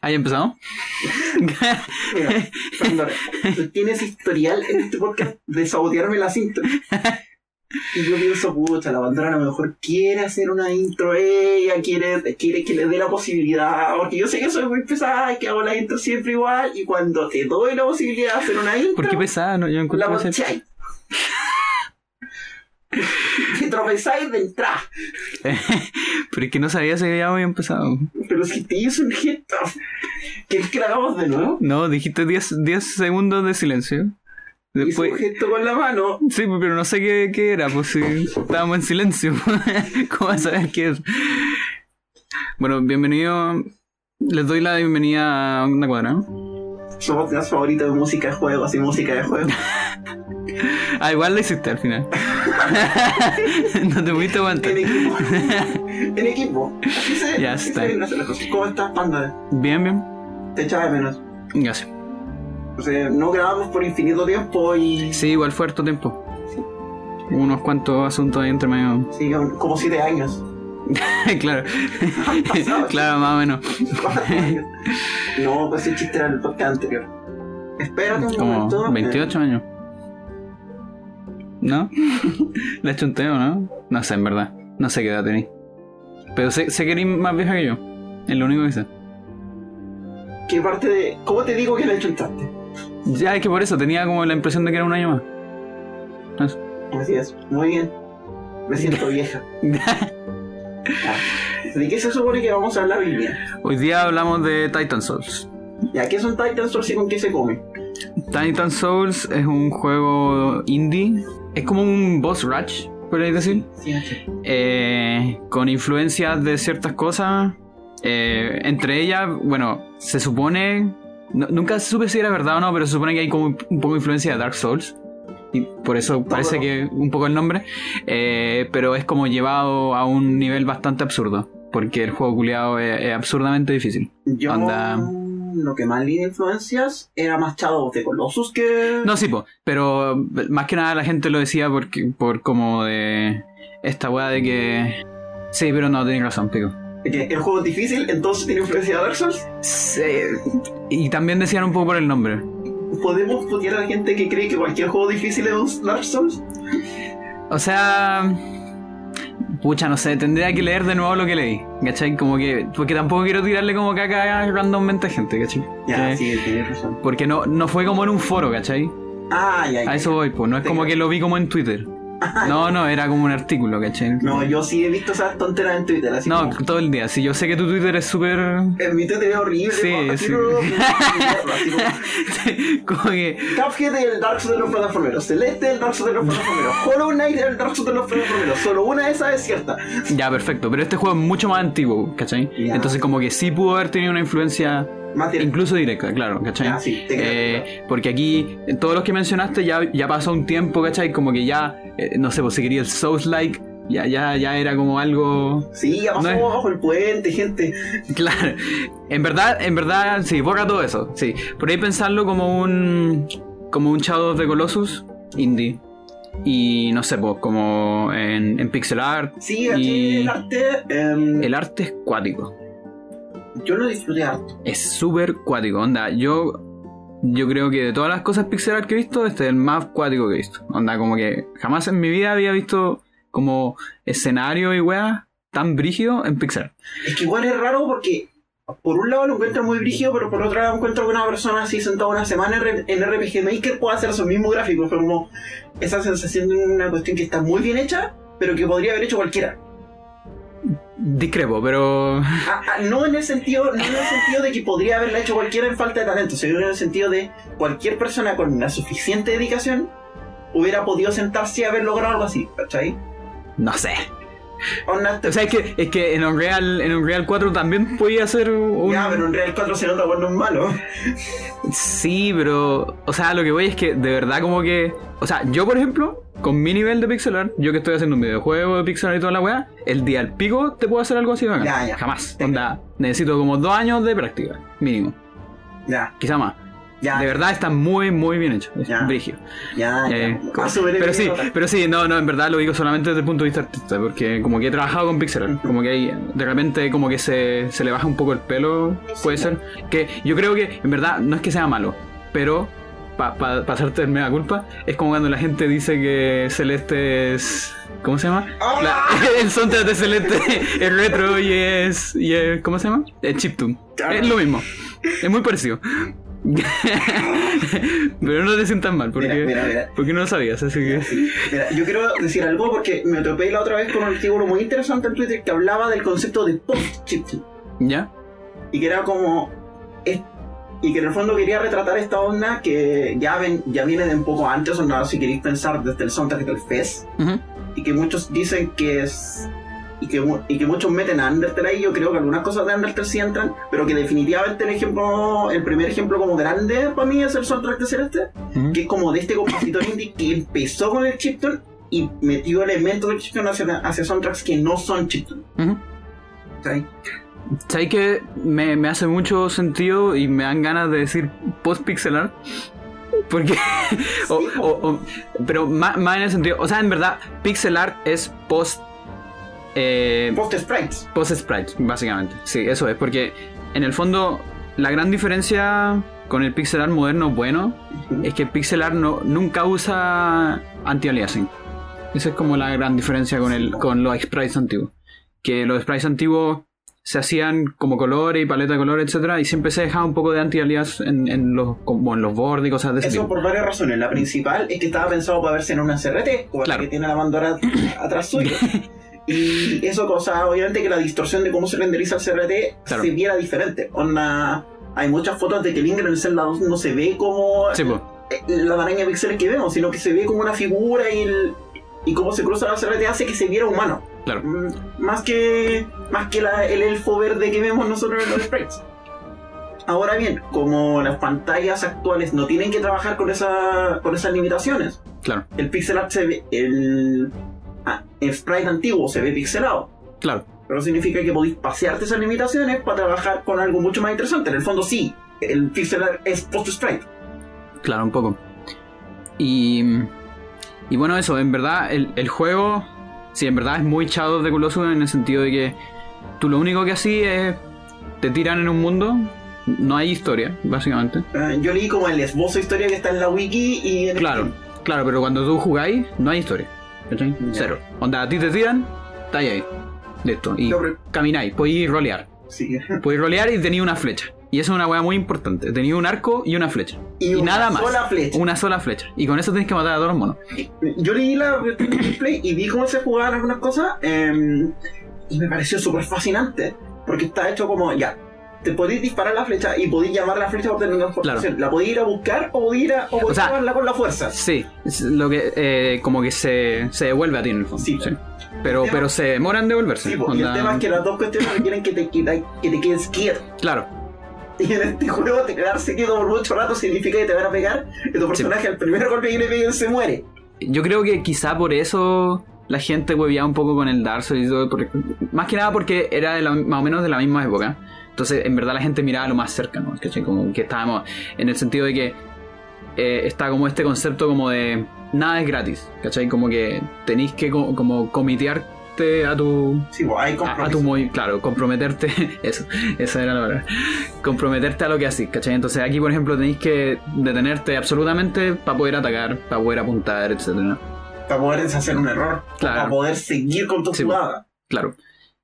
¿Hay empezado? Mira, Pandora, tú tienes historial en este podcast de sabotearme la cinta. Y yo pienso, pucha, la Pandora a lo mejor quiere hacer una intro, ella quiere, quiere que le dé la posibilidad, porque yo sé que soy muy pesada y que hago la intro siempre igual, y cuando te doy la posibilidad de hacer una intro, ¿Por qué pesada? No, yo la encuentro. Te tropezáis de entrada. Pero es que no sabía si ya había empezado. Pero si te hizo un gesto, ¿quieres que la hagamos de nuevo? No, dijiste 10 10 segundos de silencio. Después... un gesto con la mano. Sí, pero no sé qué, qué era, pues si estábamos en silencio. ¿Cómo vas a saber qué es? Bueno, bienvenido. Les doy la bienvenida a una cuadra. ¿no? Su podcast favorito de música de juegos y música de juegos. Ah, igual la hiciste al final. no te pudiste aguantar. En equipo. en equipo. Así se, Ya así está. se las cosas. ¿Cómo estás, Panda? Bien, bien. Te echaba de menos. Gracias. O sea, no grabamos por infinito tiempo y. Sí, igual fue harto tiempo. Unos cuantos asuntos ahí entre medio. Sí, como siete años. claro. Pasado claro, más o menos. No, pues ese chiste era el podcast anterior. Espérate un momento. Como 28 años. ¿No? Le chunteo, ¿no? No sé, en verdad. No sé qué edad tení. Pero sé, sé que eres más vieja que yo. Es lo único que sé. ¿Qué parte de. ¿Cómo te digo que la chuntaste? Ya, es que por eso tenía como la impresión de que era un año más. Eso. Así es. Muy bien. Me siento vieja. Ah, ¿De qué se supone que vamos a hablar hoy día? Hoy día hablamos de Titan Souls. ¿Ya qué son Titan Souls y con qué se come? Titan Souls es un juego indie. Es como un boss rush, podríais decir. Sí, eh, con influencias de ciertas cosas. eh, entre ellas, bueno, se supone. no- nunca supe si era verdad o no, pero se supone que hay como un poco de influencia de Dark Souls. Y por eso parece no. que un poco el nombre. eh, pero es como llevado a un nivel bastante absurdo. Porque el juego culiado es, es absurdamente difícil. Yo Anda. Lo que más leí de influencias era más Shadow the Colossus que... No, sí, po, pero más que nada la gente lo decía porque, por como de. Esta weá de que. Sí, pero no, tenés razón, pico. que el juego es difícil, entonces tiene influencia de Dark Souls. Sí, y también decían un poco por el nombre. ¿Podemos putear a la gente que cree que cualquier juego difícil es un Dark Souls? O sea. Pucha, no sé, tendría que leer de nuevo lo que leí, ¿cachai? Como que. Porque tampoco quiero tirarle como caca randommente a gente, ¿cachai? Ya, Que- sí, tienes razón. Porque no, no fue como en un foro, ¿cachai? Ah, ya, ya. A eso voy, pues. No es como que lo vi como en Twitter. No, no, era como un artículo, ¿cachai? No, yo sí he visto esas tonteras en Twitter, así No, como... todo el día. Si yo sé que tu Twitter es súper. En mi Twitter es horrible, Sí, como, sí. no, así como, que. Cuphead es el Dark Souls de los plataformeros, Celeste es el Dark Souls de los plataformeros, Hollow Knight es el Dark Souls de los plataformeros, solo una de esas es cierta. Ya, perfecto. Pero este juego es mucho más antiguo, ¿cachai? Entonces, como que sí pudo haber tenido una influencia Más directa. incluso directa, claro, ¿cachai? Sí, Eh, porque aquí, todos los que mencionaste, ya, ya pasó un tiempo, ¿cachai? Como que ya, eh, no sé, pues si quería el Souls-like, ya, ya, ya era como algo. Sí, ya pasó No bajo el puente, gente. Claro. En verdad, en verdad, sí, borra todo eso. Sí. Por ahí pensarlo como un. como un Shadow the Colossus indie. Y no sé, pues, como en, en pixel art. Sí, aquí Y- el arte, em, El arte es cuático. Yo lo disfruté harto. Es súper cuático. Onda, yo. Yo creo que de todas las cosas pixel art que he visto, este es el más cuático que he visto. Onda, como que jamás en mi vida había visto como escenario y weá tan brígido en pixel art. Es que igual es raro porque por un lado lo encuentro muy brígido, pero por otro lado encuentro que una persona así sentada una semana en RPG Maker puede hacer esos mismos gráficos. Fue como esa sensación de una cuestión que está muy bien hecha, pero que podría haber hecho cualquiera. Discrepo, pero. Ah, ah, no en el sentido, no en el sentido de que podría haberla hecho cualquiera en falta de talento, sino en el sentido de cualquier persona con la suficiente dedicación hubiera podido sentarse y haber logrado algo así, ¿cachai? No sé. O sea, es que, es que en Unreal, en Unreal 4 también podía ser un... Ya, pero en Real 4 se nota cuando es malo. Sí, pero... O sea, lo que voy es que de verdad como que... O sea, yo por ejemplo, con mi nivel de pixel art, yo que estoy haciendo un videojuego de pixel art y toda la weá, el día al pico te puedo hacer algo así bacán. Ya, ya. Jamás. Onda, necesito como dos años de práctica, mínimo. Ya. Quizá más. Ya, De verdad está muy, muy bien hecho. Es Ya. brígido. ya, ya. Eh, Ah, súper pero sí, pero sí, no, no, en verdad lo digo solamente desde el punto de vista artista, porque como que he trabajado con pixel art, como que hay, de repente como que se, se le baja un poco el pelo, puede ser, que yo creo que en verdad no es que sea malo, pero para pa, pa hacerte el mega culpa, es como cuando la gente dice que Celeste es... ¿Cómo se llama? La- el soundtrack de Celeste es retro y es, y es... ¿Cómo se llama? Es chiptune. Es lo mismo. Es muy parecido. Pero no te sientas mal, porque, Mira, mira, mira. porque no lo sabías, así que... Yo quiero decir algo porque me topé la otra vez con un artículo muy interesante en Twitter que hablaba del concepto de post-chiptune. ¿Ya? y que era como y que en el fondo quería retratar esta onda que ya ven ya viene de un poco antes onda si queréis pensar desde el soundtrack del FES Ujú. y que muchos dicen que es y que, y que muchos meten a Undertale ahí yo creo que algunas cosas de Undertale sí entran pero que definitivamente el ejemplo el primer ejemplo como grande para mí es el soundtrack de Celeste que es como de este compositor indie que empezó con el chiptune y metió elementos del chiptune hacia, hacia soundtracks que no son chiptune Ujú. ¿sí? ¿Sabes que me, me hace mucho sentido y me dan ganas de decir post-pixel art? Porque. o- Sí, o- o- pero más, más en el sentido. O sea, en verdad, pixel art es post. Eh, post sprites post sprite, básicamente. Sí, eso es. Porque en el fondo, la gran diferencia con el pixel art moderno bueno es que el pixel art no, nunca usa anti-aliasing. Esa es como la gran diferencia con, el, con los sprites antiguos. Que los sprites antiguos se hacían como colores y paleta de colores, etcétera, y siempre se dejaba un poco de anti-alias en, en los, como en los bordes y cosas de ese Eso tipo. por varias razones. La principal es que estaba pensado para verse en una CRT, como Claro. la que tiene la bandera atrás suyo. Y eso causaba obviamente que la distorsión de cómo se renderiza el CRT Claro. se viera diferente. Onda, hay muchas fotos de que Link en el Zelda 2 no se ve como Sí, eh, la maraña de píxeles que vemos, sino que se ve como una figura y, el- y cómo se cruza la CRT hace que se viera humano. claro. Mm, Más que, más que la- el elfo verde que vemos nosotros en los sprites. Ahora bien, como las pantallas actuales no tienen que trabajar con, esa, con esas limitaciones, Claro, el pixel art se ve, el, ah, el sprite antiguo se ve pixelado. claro. Pero significa que podéis pasearte esas limitaciones para trabajar con algo mucho más interesante. En el fondo sí, el pixel es post-sprite. Claro, un poco. Y, y bueno, eso, en verdad, el, el juego, sí, en verdad es muy Shadow of the Colossus en el sentido de que tú lo único que hacís es te tiran en un mundo, no hay historia, básicamente. Eh, yo leí como el esbozo de historia que está en la wiki y en el Claro, claro, pero cuando tú jugáis, no hay historia. Cero. Onda, a ti te tiran, estáis ahí. Listo. Y No, pero- camináis, podéis rolear. Sí. Podéis rolear y tenéis una flecha. Y eso es una weá muy importante. Tenéis un arco y una flecha. Y una nada más. sola flecha. Una sola flecha. Y con eso tenéis que matar a todos los monos. Yo leí la gameplay y vi cómo se jugaban algunas cosas eh, y me pareció súper fascinante porque está hecho como ya. Te podéis disparar la flecha y podéis llamar la flecha por determinadas Claro. La podéis ir a buscar o podéis ir a o sea, llamarla con la fuerza. Sí, es lo que eh, como que se, se devuelve a ti en el fondo. Sí. Pero, tema- pero se demoran en devolverse. Sí, po, y el tema es que las dos cuestiones requieren que te, queda- que te quedes quieto. Claro, Y en este juego, te quedarse quieto por mucho rato significa que te van a pegar y tu personaje al primer golpe que le peguen se muere. yo creo que quizá por eso la gente hueveaba un poco con el Dark Souls y todo. porque- más que nada porque era de la- más o menos de la misma época. Entonces, en verdad, la gente miraba lo más cercano. ¿cachai? Como que estábamos en el sentido de que eh, está como este concepto como de nada es gratis. ¿Cachai? Como que tenéis que co- como comitearte a tu Sí, pues hay a, tu movi- claro, comprometerte, eso, esa era la palabra, comprometerte a lo que haces, ¿cachai? Entonces aquí, por ejemplo, tenéis que detenerte absolutamente para poder atacar, para poder apuntar, etcétera. Para poder deshacer un error. Claro. Para poder seguir con tu Sí, jugada. Claro.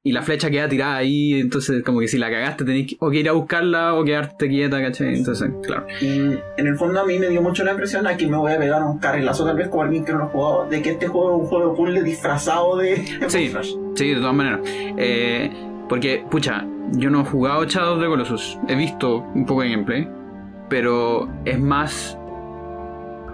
Y la flecha queda tirada ahí, entonces como que si la cagaste tenéis que, o que ir a buscarla o quedarte quieta, ¿cachai? Entonces, claro. Y en el fondo a mí me dio mucho la impresión, aquí me voy a pegar un carrilazo tal vez como alguien que no lo ha jugado, de que este juego es un juego puzzle disfrazado de Sí. Sí, de todas maneras. Eh, porque, pucha, yo no he jugado Shadow of the Colossus. He visto un poco de gameplay. Pero es más.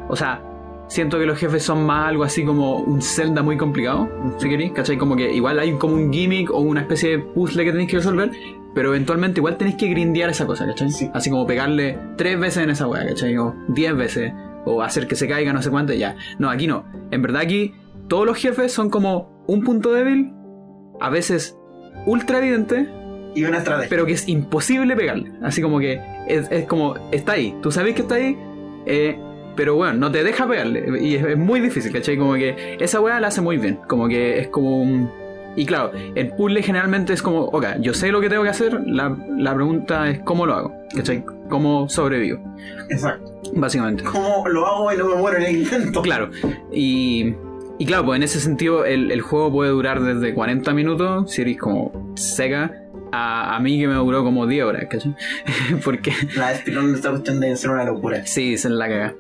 O sea, siento que los jefes son más algo así como un Zelda muy complicado. Si queréis, ¿cachai? Como que igual hay como un gimmick o una especie de puzzle que tenéis que resolver. Pero eventualmente igual tenéis que grindear esa cosa, ¿cachai? Sí. Así como pegarle tres veces en esa weá, ¿cachai? O diez veces. O hacer que se caiga, no sé cuánto, ya. No, aquí no. En verdad aquí todos los jefes son como un punto débil a veces ultra evidente, Y una estrategia. pero que es imposible pegarle. Así como que es, es como, está ahí, tú sabes que está ahí, eh, pero bueno, no te deja pegarle. Y es, es muy difícil, ¿cachai? Como que esa weá la hace muy bien. Como que es como un. Y claro, el puzzle generalmente es como, ok, yo sé lo que tengo que hacer, la, la pregunta es cómo lo hago, ¿cachai? ¿Cómo sobrevivo? Exacto. Básicamente. ¿Cómo lo hago y no me muero en el intento? Claro. Y, y claro, pues en ese sentido el, el juego puede durar desde 40 minutos, si eres como seca, a, a mí que me duró como 10 horas, ¿cachai? Porque La espirón de esta cuestión debe ser una locura. sí, se la caga.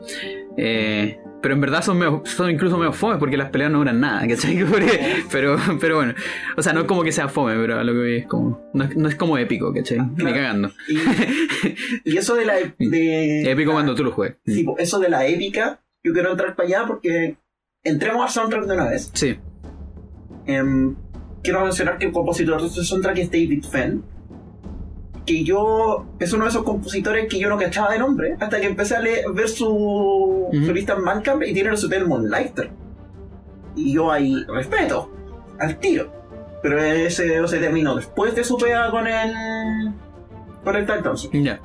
Eh, pero en verdad son, medio- son incluso medio fome porque las peleas no duran nada, ¿cachai? Pero, pero bueno, o sea, no es como que sea fome, pero a lo que voy es como. No es, no es como épico, ¿cachai? Ni Claro. cagando. Y, y eso de la. De, Épico la- cuando tú lo juegues. Sí, eso de la épica, yo quiero entrar para allá porque entremos al soundtrack de una vez. Sí. Em, quiero mencionar que el compositor de este soundtrack es David Fenn. Que yo. Es uno de esos compositores que yo no cachaba de nombre. Hasta que empecé a leer- ver su, su lista en Bandcamp y tiene su hotel Moonlighter. Y yo ahí respeto. Al tiro. Pero ese se terminó después de su pega con el. Con el Titans. Ya.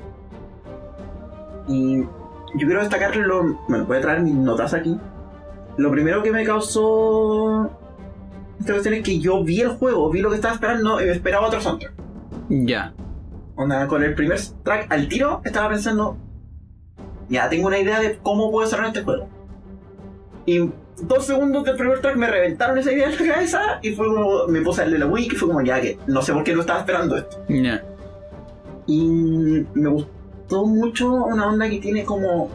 Y yo quiero destacar lo. Bueno, voy a traer mis notas aquí. Lo primero que me causó. Esta cuestión es que yo vi el juego, vi lo que estaba esperando y me esperaba otro soundtrack. Ya. Onda, con el primer track al tiro, estaba pensando. Ya tengo una idea de cómo puedo cerrar este juego. Y dos segundos del primer track me reventaron esa idea en la cabeza y fue como. Me puse el de la Wii y fue como ya que no sé por qué no estaba esperando esto. Ya. Y me gustó mucho una onda que tiene como.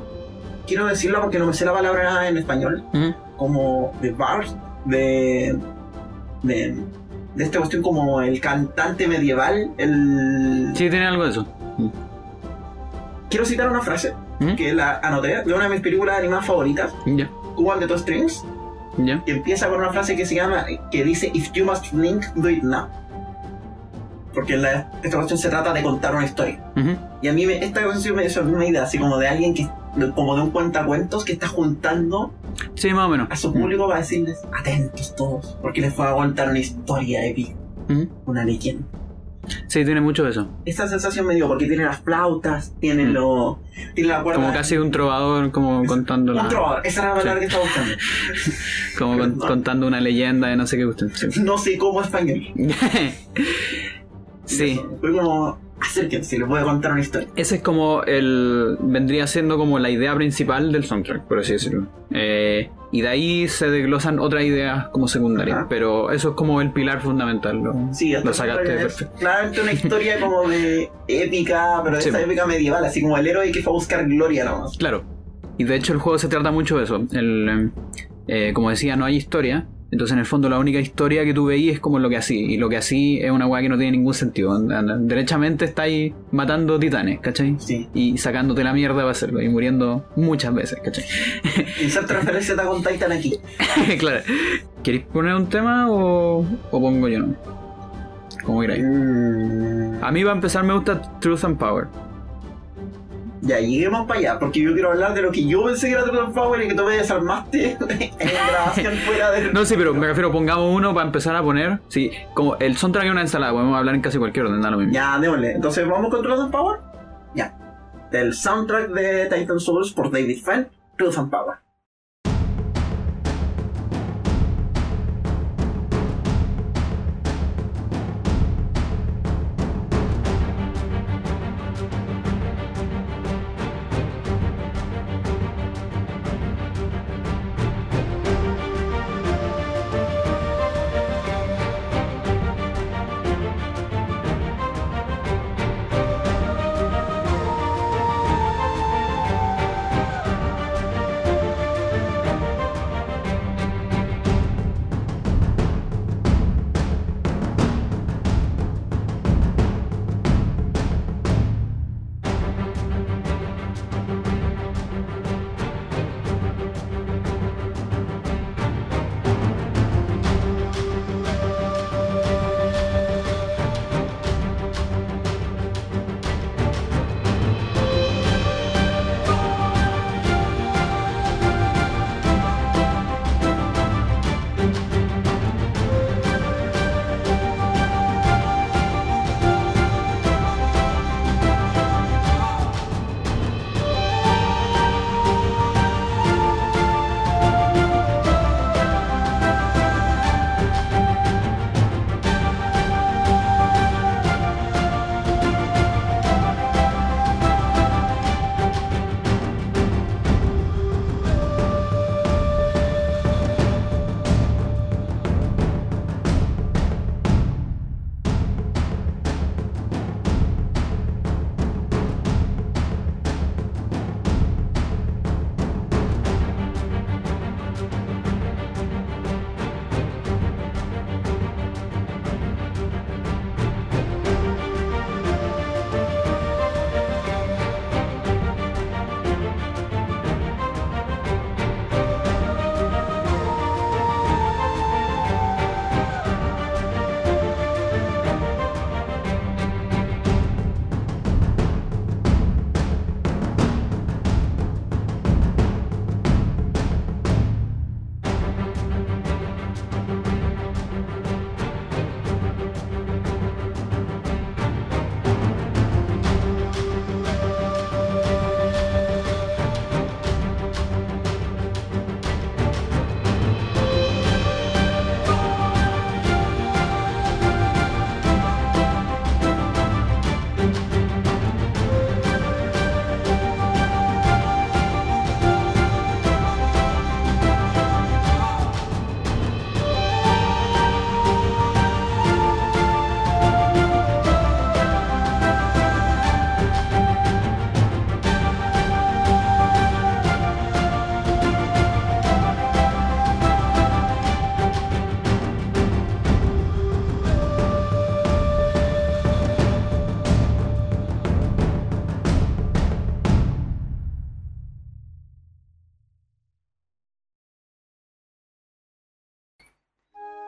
Quiero decirlo porque no me sé la palabra en español. Como de bars, de. De. de esta cuestión como el cantante medieval. El. Sí, tiene algo de eso. Quiero citar una frase Ujú. que la anoté de una de mis películas animadas favoritas, Ya. Cuban de Two Strings, que empieza con una frase que se llama. que dice If you must think, do it now. Porque la- esta cuestión se trata de contar una historia. Y a mí me- esta canción me dio una idea así como de alguien que, como de un cuentacuentos que está juntando Sí, más o menos. a su público para decirles, atentos todos, porque les va a contar una historia épica, Ujú. una leyenda. Sí, tiene mucho de eso. Esta sensación me dio porque tiene las flautas, tiene Mm. lo, tiene la cuerda. Como casi un trovador, como contando un la, trovador, esa era la palabra Sí. que estaba buscando. como con- contando una leyenda de no sé qué gusten. Sí. No sé cómo español. sí. Eso, Fue como, acérquense, les voy a contar una historia. Ese es como el. vendría siendo como la idea principal del soundtrack, por así decirlo. Eh, y de ahí se desglosan otras ideas como secundarias. Ajá. Pero eso es como el pilar fundamental. Lo, Sí, lo sacaste perfecto. claramente una historia como de épica, pero de Sí, esa épica medieval, así como el héroe que fue a buscar gloria nomás. Claro. Y de hecho el juego se trata mucho de eso. El, eh, como decía, no hay historia. Entonces en el fondo la única historia que tú veías es como lo que así. Y lo que así es una weá que no tiene ningún sentido. Derechamente estáis matando titanes, ¿cachai? Sí. Y sacándote la mierda para hacerlo. Y muriendo muchas veces, ¿cachai? Inserta referencia a con Titan aquí. claro. ¿Queréis poner un tema o, o pongo yo? no? Como queráis. Mm, A mí va a empezar me gusta Truth and Power. Ya, lleguemos para allá, porque yo quiero hablar de lo que yo pensé que era Truth Power y que tú me desarmaste en grabación fuera de... No, sí, pero me refiero, pongamos uno para empezar a poner. Sí, como el soundtrack es una ensalada, podemos hablar en casi cualquier orden, da lo mismo. Ya, démosle. Entonces, ¿vamos con Truth and Power? Ya. Del soundtrack de Titan Souls por David Fenn, Truth and Power.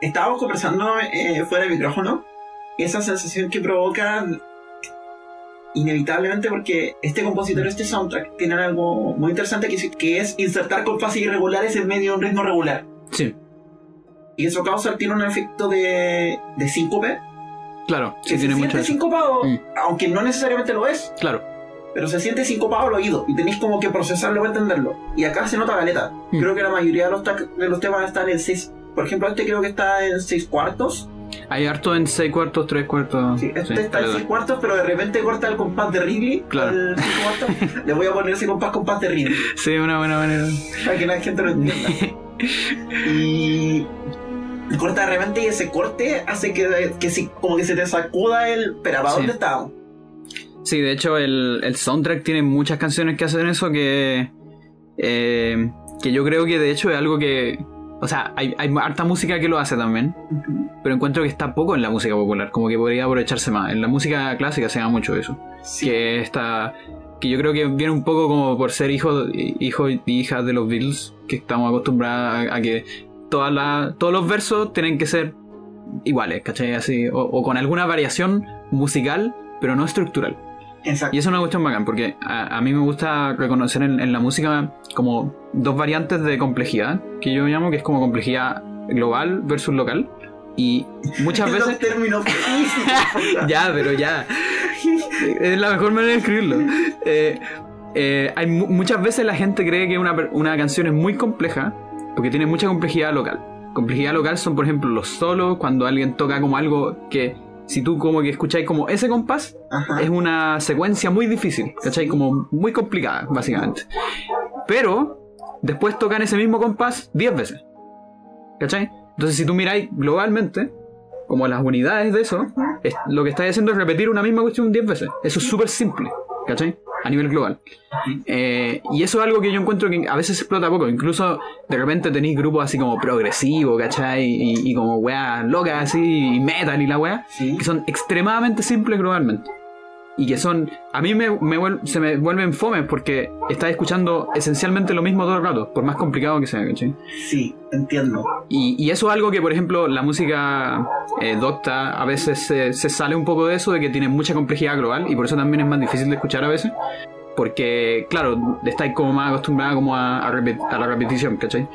Estábamos conversando eh, fuera del micrófono, esa sensación que provoca inevitablemente porque este compositor, este soundtrack, tiene algo muy interesante que, que es insertar compases irregulares en medio de un ritmo regular. Sí, Y eso causa, tiene un efecto de, de síncope. claro, Que sí, se tiene mucho siente sincopado, Mm. aunque no necesariamente lo es, Claro, pero se siente sincopado al oído y tenéis como que procesarlo para entenderlo. Y acá se nota galeta. Mm. Creo que la mayoría de los, de los temas están en 6. Por ejemplo, este creo que está en 6 cuartos. hay harto en 6 cuartos, 3 cuartos. Sí, este sí, está en alrededor. 6 cuartos, pero de repente corta el compás de Ridley. Claro. El 5 cuartos. Le voy a poner ese compás compás de Ridley. Sí, una buena manera. para que la gente lo entienda. y corta de repente y ese corte hace que, que si- como que se te sacuda el. Pero ¿para Sí. dónde estábamos? Sí, de hecho el, el soundtrack tiene muchas canciones que hacen eso que... eh, que yo creo que de hecho es algo que... O sea, hay, hay harta música que lo hace también, pero encuentro que está poco en la música popular, como que podría aprovecharse más. En la música clásica se da mucho eso. Sí. Que está... Que yo creo que viene un poco como por ser hijo, hijo y hija de los Beatles, que estamos acostumbrados a, a que todas las- todos los versos tienen que ser iguales, ¿cachai? Así, o, o con alguna variación musical, pero no estructural. Exacto. Y eso es una cuestión bacán, porque a, a mí me gusta reconocer en, en la música como dos variantes de complejidad, que yo llamo, que es como complejidad global versus local. Y muchas veces... términos ya, pero ya. Es la mejor manera de escribirlo. Eh, eh, hay mu- muchas veces la gente cree que una, una canción es muy compleja porque tiene mucha complejidad local. Complejidad local son, por ejemplo, los solos, cuando alguien toca como algo que si tú como que escucháis como ese compás, Ajá. es una secuencia muy difícil, ¿cachai? Como muy complicada, básicamente. Pero después tocan ese mismo compás 10 veces, ¿cachai? Entonces si tú miráis globalmente, como las unidades de eso, es- lo que estáis haciendo es repetir una misma cuestión 10 veces. Eso es súper simple, ¿cachai? A nivel global. Eh, y eso es algo que yo encuentro que a veces se explota poco. Incluso de repente tenéis grupos así como progresivo, ¿cachai? Y, y como weas locas así, y metal y la wea Sí. que son extremadamente simples globalmente. Y que son. A mí me, me vuel- se me vuelven fomes porque estás escuchando esencialmente lo mismo todo el rato, por más complicado que sea, ¿cachai? Sí, entiendo. Y, y eso es algo que, por ejemplo, la música eh, docta a veces se, se sale un poco de eso, de que tiene mucha complejidad global, y por eso también es más difícil de escuchar a veces. Porque, claro, estáis como más acostumbrada como a, a a la repetición, ¿cachai?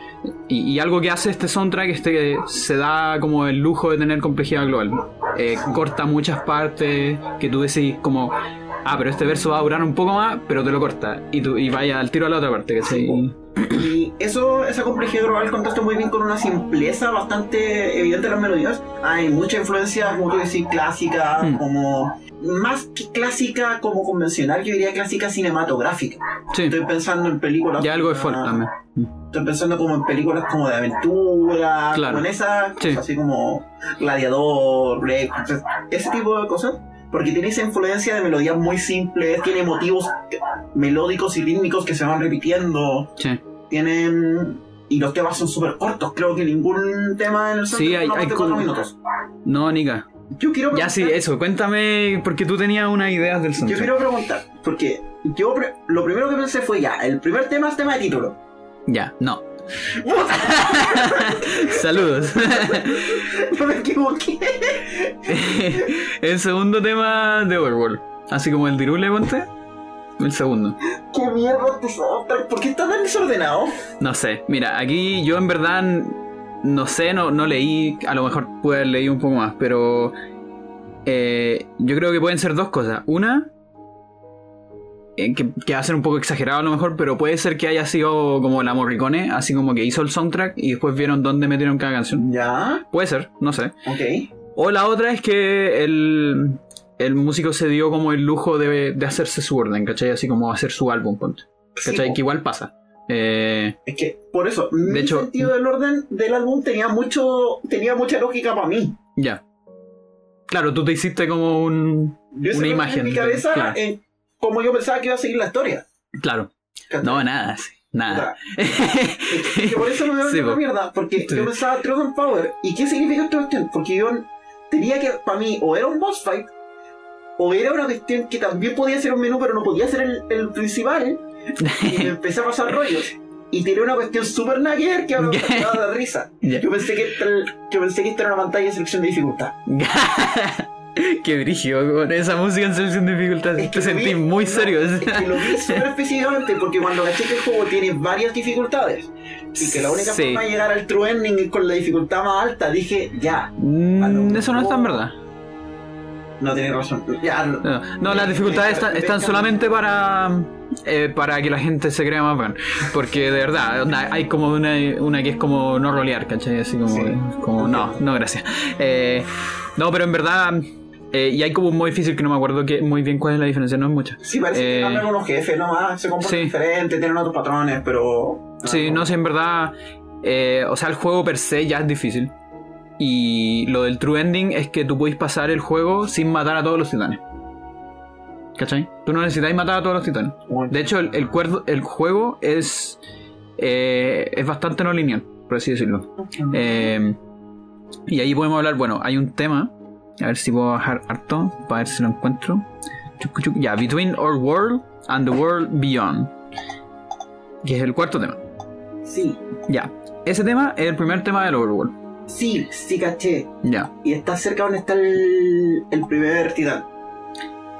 Y, y algo que hace este soundtrack es que se da como el lujo de tener complejidad global. Eh, corta muchas partes que tú decís como, ah, pero este verso va a durar un poco más, pero te lo corta. Y, tú, y vaya al tiro a la otra parte, ¿cachai? Y eso, esa complejidad global contrasta muy bien con una simpleza bastante evidente en las melodías. Hay mucha influencia, como tú decís, clásica, Mm. como. Más que clásica como convencional, yo diría clásica cinematográfica. Sí, Estoy pensando en películas. ya algo de como- también. Estoy pensando como en películas como de aventura, Claro. como en esas Sí. cosas así como Gladiador, Blade, ese tipo de cosas. Porque tiene esa influencia de melodías muy simples, tiene motivos melódicos y rítmicos que se van repitiendo Sí. tienen y los temas son súper cortos creo que ningún tema en el Sí, hay- no hay de cuatro minutos No, Nika. Yo quiero Ya sí, preguntar- eso, cuéntame, porque tú tenías unas ideas del yo soundtrack. quiero preguntar porque yo pre- lo primero que pensé fue ya el primer tema es tema de título Ya, no. Saludos. no me equivoqué el segundo tema de Overworld. Así como el Dirule, ponte. El segundo. qué mierda este soundtrack ¿por qué está tan desordenado? No sé. Mira, aquí yo en verdad no sé, no, no leí. A lo mejor pude haber leído un poco más, pero. eh, yo creo que pueden ser dos cosas. Una. eh, que, que va a ser un poco exagerado a lo mejor, pero puede ser que haya sido como la Morricone, así como que hizo el soundtrack y después vieron dónde metieron cada canción. ya Puede ser, no sé. ok O la otra es que el, el músico se dio como el lujo de, de hacerse su orden, ¿cachai? Así como hacer su álbum, ponte. ¿Cachai? que igual pasa. Eh, es que por eso mi hecho- sentido del orden del álbum tenía mucho tenía mucha lógica para mí ya. Claro, tú te hiciste como un... yo Una me imagen, en mi cabeza claro. en como yo pensaba que iba a seguir la historia Claro. No, nada, sí, nada. Es que por eso me da Sí, una po. mierda, porque Sí. yo pensaba Truth and Power. ¿Y qué significa esta cuestión? Porque yo tenía que, para mí, o era un boss fight, o era una cuestión que también podía ser un menú, pero no podía ser el, el principal. Y me empecé a pasar rollos. y tiré una cuestión super nugget que ahora me va a dar risa. Yo pensé que yo pensé que esta era una pantalla de selección de dificultad. Qué brígido, con esa música en selección de dificultad. Es Te que sentí vi- muy no, serio. Es que lo vi súper específicamente porque cuando caché que el juego tiene varias dificultades y que la única Sí. forma de llegar al true ending es con la dificultad más alta, dije, ya, Mm, Eso no es tan verdad. No tenés razón. Ya, no. No, no, las dificultades están, están solamente para eh, para que la gente se crea más fan. Porque de verdad, onda, hay como una, una que es como no rolear, ¿cachai? Así como, Sí. como no, no, gracias. Eh, no, pero en verdad, eh, y hay como un modo difícil que no me acuerdo que, muy bien cuál es la diferencia, no es mucha. Sí, parece que Eh, cambian unos jefes nomás, se comportan sí. diferentes, tienen otros patrones, pero. Sí, no sé, en verdad, o sea, el juego per se ya es difícil. Y lo del true ending es que tú podéis pasar el juego sin matar a todos los titanes. ¿Cachai? Tú no necesitáis matar a todos los titanes. De hecho, el, el, cuerdo- el juego es, eh, es bastante no lineal, por así decirlo. Eh, y ahí podemos hablar, bueno, hay un tema, a ver si puedo bajar harto, para ver si lo encuentro. Ya, Between Our World and the World Beyond. Que es el cuarto tema. Sí, Ya, ese tema es el primer tema del Overworld. Sí, sí, caché. Ya, Y está cerca donde está el, el primer titán.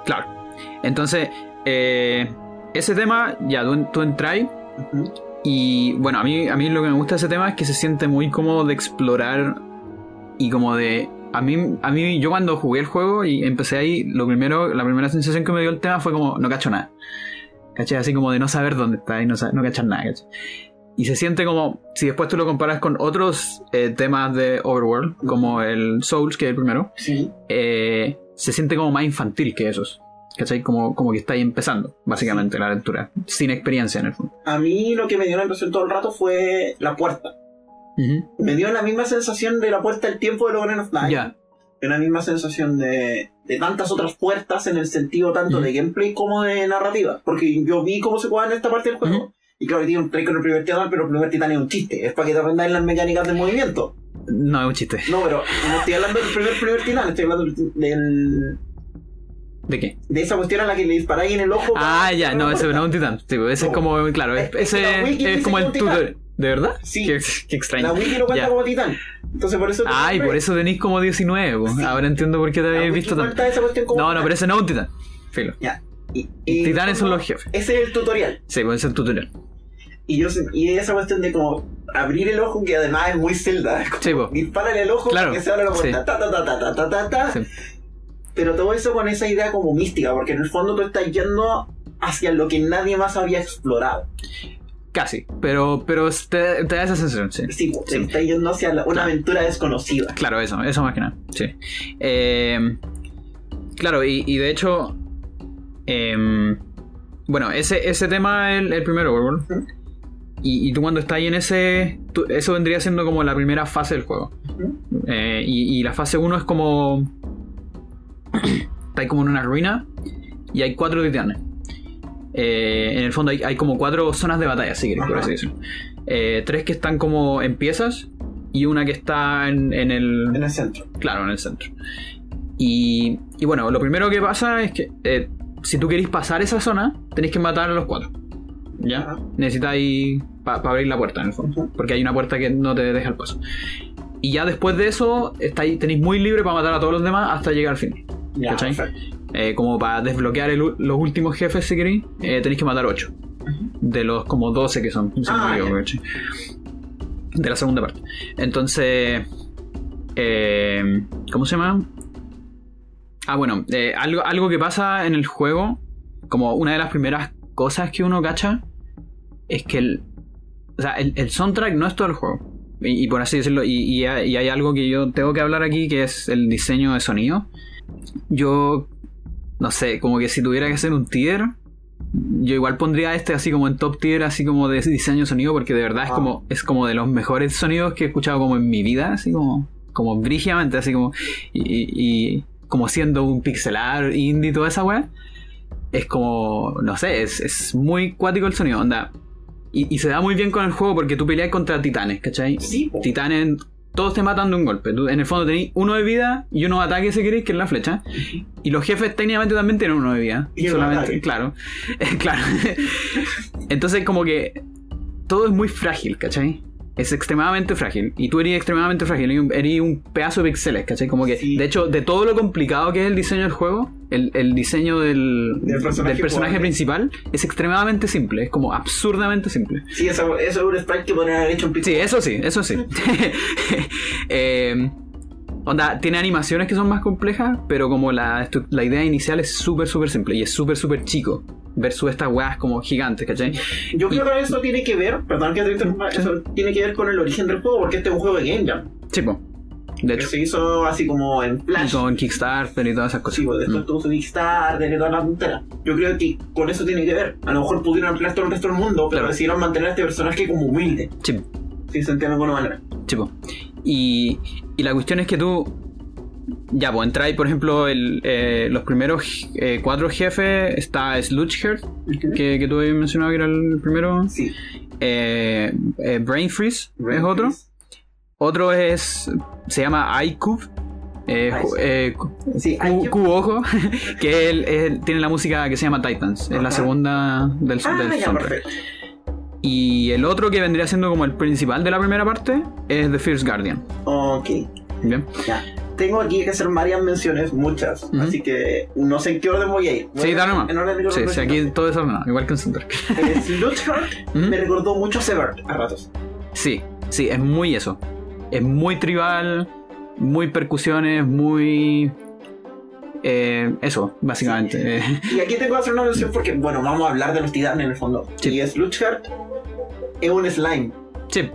claro. Entonces, eh, ese tema, ya, tú, tú entras. Y bueno, a mí, a mí lo que me gusta de ese tema es que se siente muy cómodo de explorar y como de... A mí, a mí, yo cuando jugué el juego y empecé ahí, lo primero, la primera sensación que me dio el tema fue como, no cacho nada. ¿Cachai? Así como de no saber dónde está y no, no cachar nada, ¿cachai? Y se siente como, si después tú lo comparas con otros eh, temas de Overworld, como el Souls, que es el primero, Sí. eh, se siente como más infantil que esos. ¿Cachai? Como, como que está ahí empezando, básicamente, la aventura. Sin experiencia en el fondo. A mí lo que me dio la impresión todo el rato fue la puerta. Me dio la misma sensación de la puerta del tiempo de Ocarina of Time. Ya. La misma sensación de, de tantas otras puertas en el sentido tanto de gameplay como de narrativa. Porque yo vi cómo se juega en esta parte del juego. Y claro, tiene un trade con el primer titán, pero el primer titán es un chiste. Es para que te aprendáis las mecánicas del movimiento. No, es un chiste. No, pero no estoy hablando del primer primer titán, estoy hablando del, ¿De qué? de esa cuestión a la que le disparáis en el ojo. Ah, ya, no, ese no es un titán. Sí, pues ese es como, claro, Es- es ese es como el es tutorial. ¿De verdad? Sí. Qué, qué extraño. La Wiki lo cuenta Ya. como titán. Entonces por eso. Ah, y por eso tenéis como 19. pues. Sí. Ahora entiendo por qué te habéis visto tanto. cuenta esa cuestión como No, no, pero ese no es un titán. Filo. Ya. Y, y- Titanes son los jefes. Ese es el tutorial. Sí, puede ser tutorial. Y yo y esa cuestión de como abrir el ojo, que además es muy como Sí. Dispárale el ojo Claro, que se abre la puerta. sí. Ta, ta, ta, ta, ta, ta, ta. Sí. Pero todo eso con esa idea como mística, porque en el fondo tú estás yendo hacia lo que nadie más había explorado. Casi. Pero, pero te, te da esa sensación, sí. Sí, Sí. estás yendo hacia la- una Claro. aventura desconocida. Claro, eso, eso más que nada. Sí. Eh, claro, y, y de hecho. em, bueno, ese, ese tema es el, el primero, Overworld. Y, y tú cuando estás ahí en ese. tú- eso vendría siendo como la primera fase del juego. Eh, y, y la fase 1 es como. está ahí como en una ruina. Y hay cuatro titanes. Eh, en el fondo hay, hay como cuatro zonas de batalla, si querés, por así decirlo. Eh, tres que están como en piezas. Y una que está en, en el. En el centro. Claro, en el centro. Y, y bueno, lo primero que pasa es que si tú queréis pasar esa zona, tenéis que matar a los cuatro. ¿Ya? Ajá. Necesitáis para abrir la puerta, en el fondo. Porque hay una puerta que no te deja el paso. Y ya después de eso, estáis, tenéis muy libre para matar a todos los demás hasta llegar al fin. Ya. Eh, como para desbloquear el los últimos jefes, si queréis, eh, tenéis que matar 8. De los como 12 que son. Ah. De la segunda parte. Entonces. eh, ¿Cómo se llama? Ah, bueno, algo, algo que pasa en el juego, como una de las primeras cosas que uno cacha, es que el, o sea, el, el soundtrack no es todo el juego. Y, y por así decirlo, y, y hay, y hay algo que yo tengo que hablar aquí, que es el diseño de sonido. Yo, no sé, como que si tuviera que hacer un tier, yo igual pondría este así como en top tier, así como de diseño de sonido, porque de verdad es Ah. como, es como de los mejores sonidos que he escuchado como en mi vida, así como, como brígidamente, así como, y, como siendo un pixelar indie y toda esa weá, es como, no sé, es, es muy cuático el sonido, onda. Y, y se da muy bien con el juego porque tú peleas contra titanes, ¿cachai? Sí, po. Titanes, todos te matan de un golpe. Tú, en el fondo tenéis uno de vida y uno de ataque si queréis, que es la flecha. Y los jefes técnicamente también tienen uno de vida. Y solamente, ataque. claro. claro. Entonces como que todo es muy frágil, ¿cachai? Es extremadamente frágil. Y tú eres extremadamente frágil. Eres un, eres un pedazo de píxeles, ¿cachai? Como que, Sí. de hecho, de todo lo complicado que es el diseño del juego, el, el diseño del, Del personaje del personaje jugable. principal es extremadamente simple. Es como absurdamente simple. Sí, eso, eso es un sprite que podrían haber hecho en Sí, eso sí, eso sí. Eh, onda, tiene animaciones que son más complejas, pero como la, la idea inicial es súper, súper simple y es súper, súper chico. Versus estas weas como gigantes, ¿cachai? Yo creo que eso tiene que ver, perdón que te interrumpa, eso tiene que ver con el origen del juego, porque este es un juego de Game Jam. Chico. De Que hecho. se hizo así como en Flash. con Kickstarter y todas esas cosas. Sí, pues después Mm. tuvo su Kickstarter y toda la tontera. Yo creo que con eso tiene que ver. A lo mejor pudieron ampliar todo el resto del mundo, pero Claro. decidieron mantener a este personaje como humilde, Sí, si se entiende de alguna manera. chico. Y, y la cuestión es que tú. Ya, pues entráis, por ejemplo, el, eh, los primeros eh, cuatro jefes. Está Sludgeheart, que, que tú habías mencionado que era el primero. Sí. Eh, Brain Freeze Brain es otro. Freeze. Otro es. Se llama iCube. Eh, sí. Cubo Ojo. que él, él tiene la música que se llama Titans. Es la segunda del, Ah, del soundtrack. Y el otro que vendría siendo como el principal de la primera parte es The Fierce Guardian. Ok, ¿Bien? ya. Tengo aquí que hacer varias menciones, muchas. Así que no sé en qué orden voy a ir. Voy Sí, a- dale nomás. en orden de Sí, sí, aquí todo es ordenado, igual que en Center. Eh, Ujú. me recordó mucho a Severed a ratos. Sí, sí, es muy eso. Es muy tribal, muy percusiones, muy. eh, eso, básicamente. Y aquí tengo que hacer una mención porque, bueno, vamos a hablar de los titanes en el fondo. Sí. Y Sludgeheart es un slime. sí,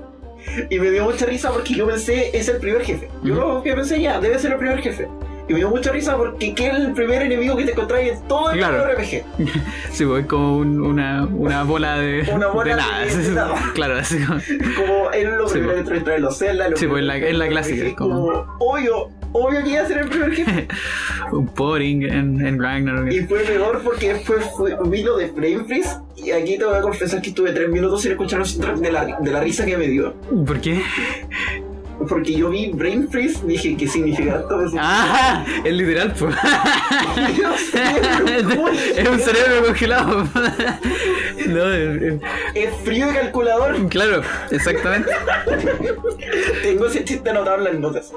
Y me dio mucha risa porque yo pensé, es el primer jefe. Yo lo que pensé ya, debe ser el primer jefe. Y me dio mucha risa porque que es el primer enemigo que te encontrás en todo el Claro. RPG. sí, pues, es como un- una, una bola de, Una bola de de- nada. de sí, nada. Claro, así como. Como es lo Sí, primero po. que trae en los Zelda. Sí, pues, primero la- es la en clásica, como- como obvio, obvio que iba a ser el primer jefe. un poring en, en Ragnarok. y fue peor porque después fue, vino de Frame Freeze. Y aquí te voy a confesar que estuve tres minutos sin escuchar los soundtracks de la, de la risa que me dio. ¿Por qué? Porque yo vi Brain Freeze, dije, ¿qué significa esto? ¡Ah! Es literal, pues. No sé, pero ¿cómo es un cerebro congelado. no, es- es- Es frío de calculador. claro, exactamente. Tengo ese chiste anotado en las notas.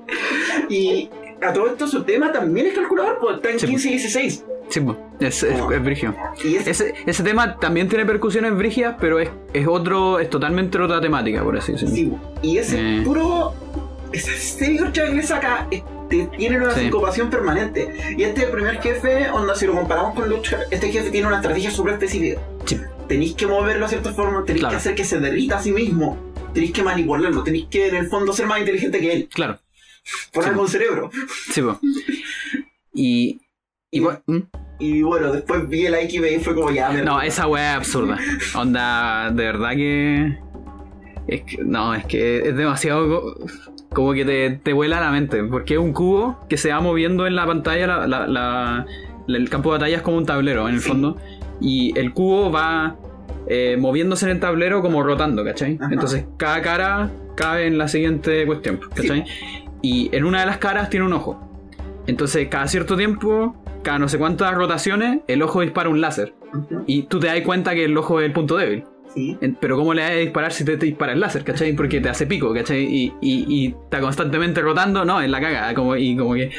y a todo esto su tema también es calculador, pues está en Sí, 15 y 16. Sí, es, es. Y es, Ese, ese tema también tiene percusiones brígidas, pero es, es otro, es totalmente otra temática, por así decirlo. sí, y ese Eh. puro. Ese señor que le saca. Este, tiene una Sí. sincopación permanente. Y este primer jefe, onda, si lo comparamos con Lucha, este jefe tiene una estrategia súper específica. Sí. Tenéis que moverlo a cierta forma, tenéis Claro. que hacer que se derrita a sí mismo. Tenéis que manipularlo, tenéis que en el fondo ser más inteligente que él. Claro, Poner Sí. con cerebro. sí, pues. Y. y bueno, ¿mm? Y bueno, después vi el IQ y fue como ya. me- No, esa weá es absurda. Onda, de verdad que. Es que no, es que es demasiado. co- Como que te, te vuela la mente. Porque es un cubo que se va moviendo en la pantalla. La, la- el campo de batalla es como un tablero en el Sí. fondo. Y el cubo va eh, moviéndose en el tablero como rotando, ¿cachai? Ajá. Entonces cada cara cabe en la siguiente cuestión, ¿cachai? Y en una de las caras tiene un ojo. Entonces cada cierto tiempo, cada no sé cuántas rotaciones, el ojo dispara un láser. Y tú te das cuenta que el ojo es el punto débil. Sí. Pero ¿cómo le vas a disparar si te, te dispara el láser, cachai? Porque te hace pico, cachai? Y, y- y está constantemente rotando, no, en la caga. Como, y como que.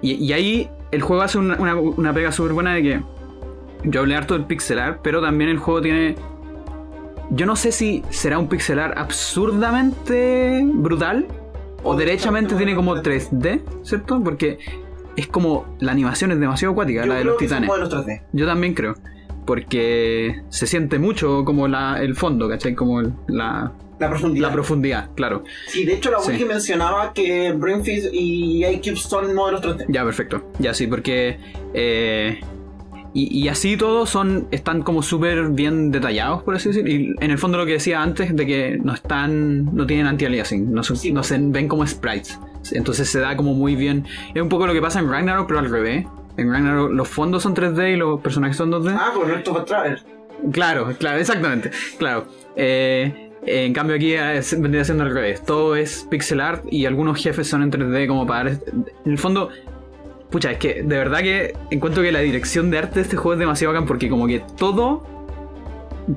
Y, y ahí el juego hace una, una- una pega súper buena de que. Yo hablé harto del pixelar, pero también el juego tiene. Yo no sé si será un pixelar absurdamente brutal. O derechamente tiene como bastante 3D, ¿cierto? Porque es como. La animación es demasiado acuática, Yo la de creo los que son titanes. modelos 3D. Yo también creo. Porque se siente mucho como la, el fondo, ¿cachai? Como el- la, La profundidad. la profundidad, claro. sí, de hecho, la Sí. wiki mencionaba que Brainfeed y iCube son modelos 3D. Ya, perfecto. Ya sí, porque. eh, y, y así todos son, están como súper bien detallados, por así decir. Y en el fondo lo que decía antes, de que no están. no tienen anti-aliasing, no, Sí. no se ven como sprites. Entonces se da como muy bien. Es un poco lo que pasa en Ragnarok, pero al revés. En Ragnarok los fondos son 3D y los personajes son 2D. Ah, con esto para. Claro, claro, exactamente. Claro. Eh, en cambio aquí se- vendría siendo al revés. Todo es pixel art y algunos jefes son en 3D como para... dar- En el fondo... Pucha, es que de verdad que encuentro que la dirección de arte de este juego es demasiado bacán porque como que todo...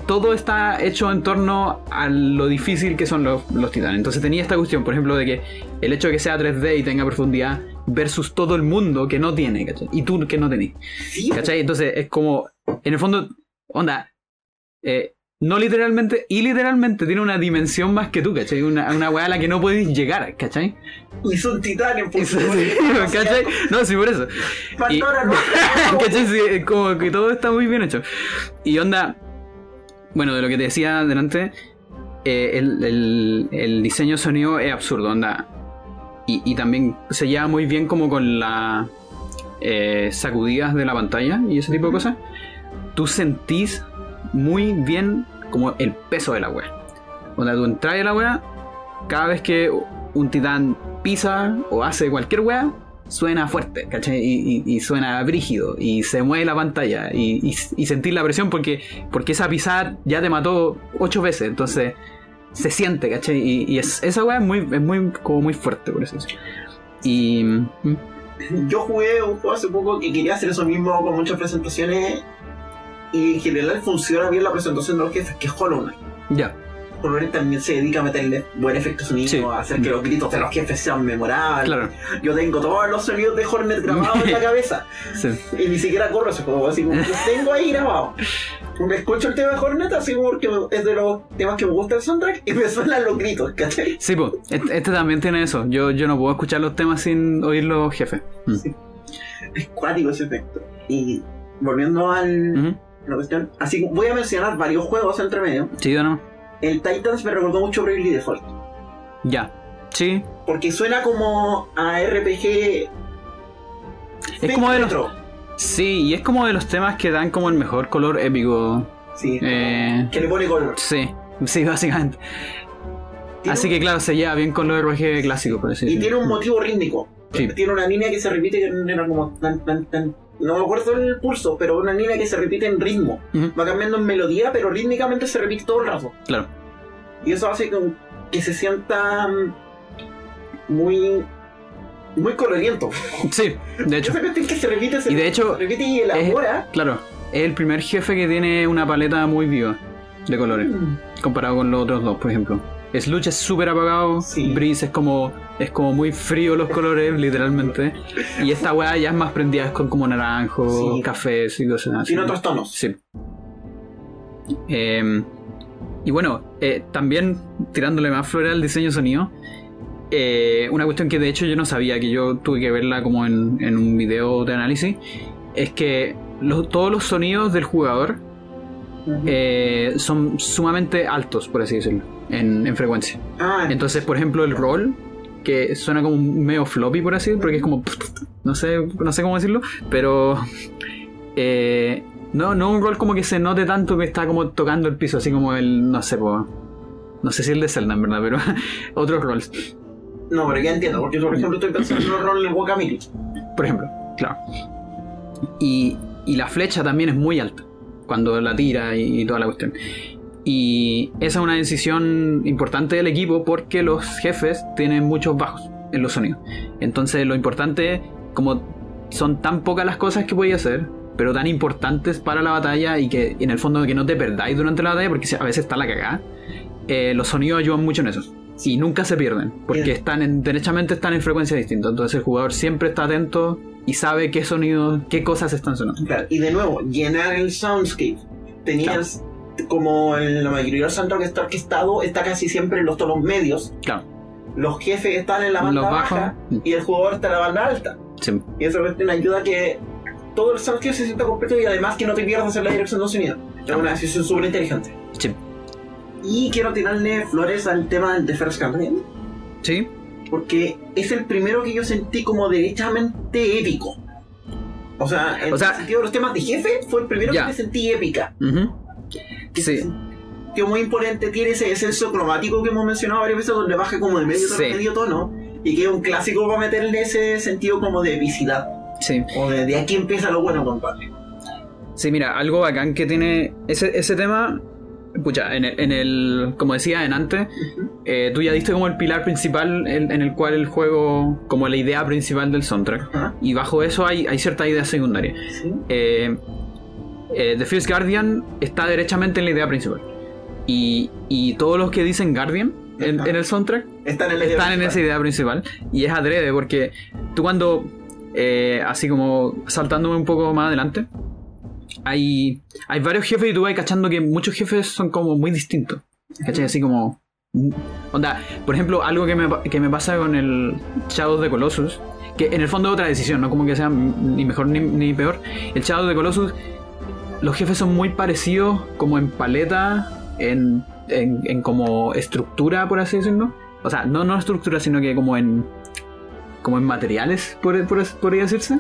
todo está hecho en torno a lo difícil que son los, los titanes. Entonces tenía esta cuestión, por ejemplo, de que el hecho de que sea 3D y tenga profundidad versus todo el mundo que no tiene, ¿cachai? Y tú que no tenés. ¿Cachai? Entonces es como, en el fondo, onda, eh, no literalmente, y literalmente tiene una dimensión más que tú, ¿cachai? Una, una weá a la que no puedes llegar, ¿cachai? y son titanes, por favor. ¿cachai? No, sí, por eso. Y-. ¿Cachai? Sí, es como que todo está muy bien hecho. Y onda, bueno, de lo que te decía delante, eh, el, el- el diseño sonido es absurdo, onda. Y, y también se lleva muy bien como con las sacudidas de la pantalla y ese tipo de cosas. Tú sentís muy bien como el peso de la wea. Onda, tú entras a la wea, cada vez que un titán pisa o hace cualquier wea, suena fuerte, ¿cachai? Y, y- y suena brígido, y se mueve la pantalla, y, y, y sentir la presión porque, porque esa pisada ya te mató ocho veces, entonces se siente, ¿cachai? Y, y es, esa weá es muy, es muy, como muy fuerte, por eso. Y. ¿Mm? Yo jugué un juego hace poco que quería hacer eso mismo con muchas presentaciones. Y en general funciona bien la presentación de los jefes, que es Hollow Knight. Ya, Knight también se dedica a meterle buen efecto sonido, Sí. a hacer que los gritos de los jefes sean memorables. claro. Yo tengo todos los sonidos de Hornet grabados en la cabeza. Sí. Y ni siquiera corro ese juego, así como los tengo ahí grabados. Me escucho el tema de Hornet así como porque es de los temas que me gusta el soundtrack y me suenan los gritos, ¿cachai? Sí, pues, este, este también tiene eso. Yo, yo no puedo escuchar los temas sin oír los jefes. Mm. Sí. Es cuático ese efecto. Y volviendo al, la cuestión, así que voy a mencionar varios juegos entre medio. Sí, ¿o no? El Titans me recordó mucho Bravely Default. Ya. Sí. Porque suena como a RPG. Es como de los. Sí, y es como de los temas que dan como el mejor color épico. Sí, Eh, que le pone color. sí, sí, básicamente. Así un- que claro, se lleva bien con los RPG clásicos, por así Y decirlo. tiene un motivo rítmico. Sí. Tiene una línea que se repite que era como tan, tan, tan. No me acuerdo el pulso, pero una línea que se repite en ritmo. Va cambiando en melodía, pero rítmicamente se repite todo el rato. Claro. Y eso hace que, que se sienta mm, muy. muy coloriento. Sí, de hecho, cuestión que se repite, se Y de hecho, se repite y elabora. claro, es el primer jefe que tiene una paleta muy viva de colores, Mm. comparado con los otros dos, por ejemplo. Sludge es súper apagado, Sí. Breeze es como, es como muy frío los colores, literalmente. Y esta weá ya es más prendida, es con como naranjo, Sí. café y cosas así. Tiene otros tonos. Sí. Eh, y bueno, eh, también tirándole más flores al diseño sonido. eh, una cuestión que de hecho yo no sabía, que yo tuve que verla como en, en un video de análisis, es que los- todos los sonidos del jugador eh, son sumamente altos, por así decirlo, en, en frecuencia. ah, Entonces, por ejemplo, el roll, que suena como un medio floppy, por así decirlo, porque es como. No sé, no sé cómo decirlo, pero. eh, no, no un roll como que se note tanto que está como tocando el piso, así como el. No sé, po, no sé si el de Zelda, en verdad, pero otros rolls. no, pero ya entiendo, porque yo, por ejemplo estoy pensando en un rol en el Guacamole. Por ejemplo, claro. Y, y la flecha también es muy alta cuando la tira y, y toda la cuestión. Y esa es una decisión importante del equipo porque los jefes tienen muchos bajos en los sonidos. Entonces lo importante, como son tan pocas las cosas que podéis hacer, pero tan importantes para la batalla y que en el fondo que no te perdáis durante la batalla porque a veces está la cagada, eh, los sonidos ayudan mucho en eso. Y nunca se pierden, porque Bien. están en, derechamente están en frecuencias distintas. Entonces el jugador siempre está atento y sabe qué sonidos, qué cosas están sonando. Claro, y de nuevo, llenar el soundscape. Tenías como en la mayoría de los soundtracks está orquestado, está casi siempre en los tonos medios. Claro, Los jefes están en la banda baja y el jugador está en la banda alta. sí, Y eso cuestión ayuda a que todo el soundscape se sienta completo y además que no te pierdas en la dirección de sonido. Es una decisión súper inteligente. sí. Y quiero tirarle flores al tema del The First Guardian, Sí, porque es el primero que yo sentí como derechamente épico. O sea, en O sea- el sentido de los temas de jefe, fue el primero que me sentí épica. ujú. Que Sí. muy imponente, tiene ese censo cromático que hemos mencionado varias veces, donde baja como de medio Sí. medio tono, y que es un clásico para meterle ese sentido como de epicidad, sí. o de, de aquí empieza lo bueno, compadre. Sí, mira, algo bacán que tiene ese, ese tema. Pucha, en el, en el- como decía en antes, eh, tú ya diste como el pilar principal en, en el cual el juego, como la idea principal del soundtrack. Y bajo eso hay, hay ciertas ideas secundarias. Sí. Eh, eh, The First Guardian está derechamente en la idea principal. Y, y todos los que dicen Guardian en, el soundtrack Están en están esa idea principal. Y es adrede porque tú cuando, eh, así como saltándome un poco más adelante, hay, hay varios jefes y tú vas cachando que muchos jefes son como muy distintos. ¿Cachai? Así como... Onda, por ejemplo, algo que me, que me pasa con el Shadow de Colossus, que en el fondo es otra decisión, no como que sea ni mejor ni, ni peor. El Shadow de Colossus, los jefes son muy parecidos como en paleta, en, en, en como estructura, por así decirlo. O sea, no, no estructura, sino que como en como en materiales, por, por, podría decirse.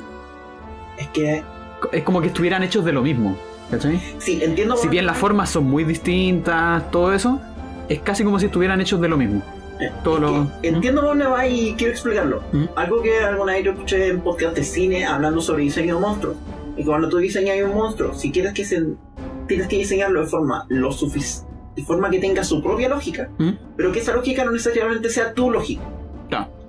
Es que, Es como que estuvieran hechos de lo mismo. ¿Cachai? sí, entiendo. Si bien las formas son muy distintas, todo eso, es casi como si estuvieran hechos de lo mismo. Todo lo... que entiendo por dónde va y quiero explicarlo. ¿Mm? Algo que alguna vez yo escuché en podcast de cine hablando sobre diseño de monstruos. Y cuando tú diseñas un monstruo, si quieres que se. tienes que diseñarlo de forma lo sufic- de forma que tenga su propia lógica, ¿Mm? pero que esa lógica no necesariamente sea tu lógica.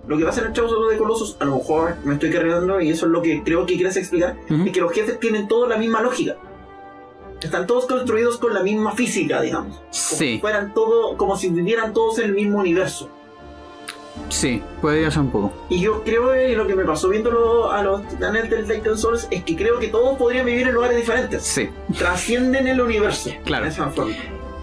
Lo que pasa en el Chavo de Colossus, a lo mejor me estoy cargando y eso es lo que creo que quieres explicar, es que los jefes tienen todos la misma lógica. Están todos construidos con la misma física, digamos. Como si fueran todo, como si vivieran todos en el mismo universo. Sí, puede ser un poco. Y yo creo que lo que me pasó viéndolo a los titanes del Titan Souls es que creo que todos podrían vivir en lugares diferentes. Sí, Trascienden el universo. Claro. De esa forma.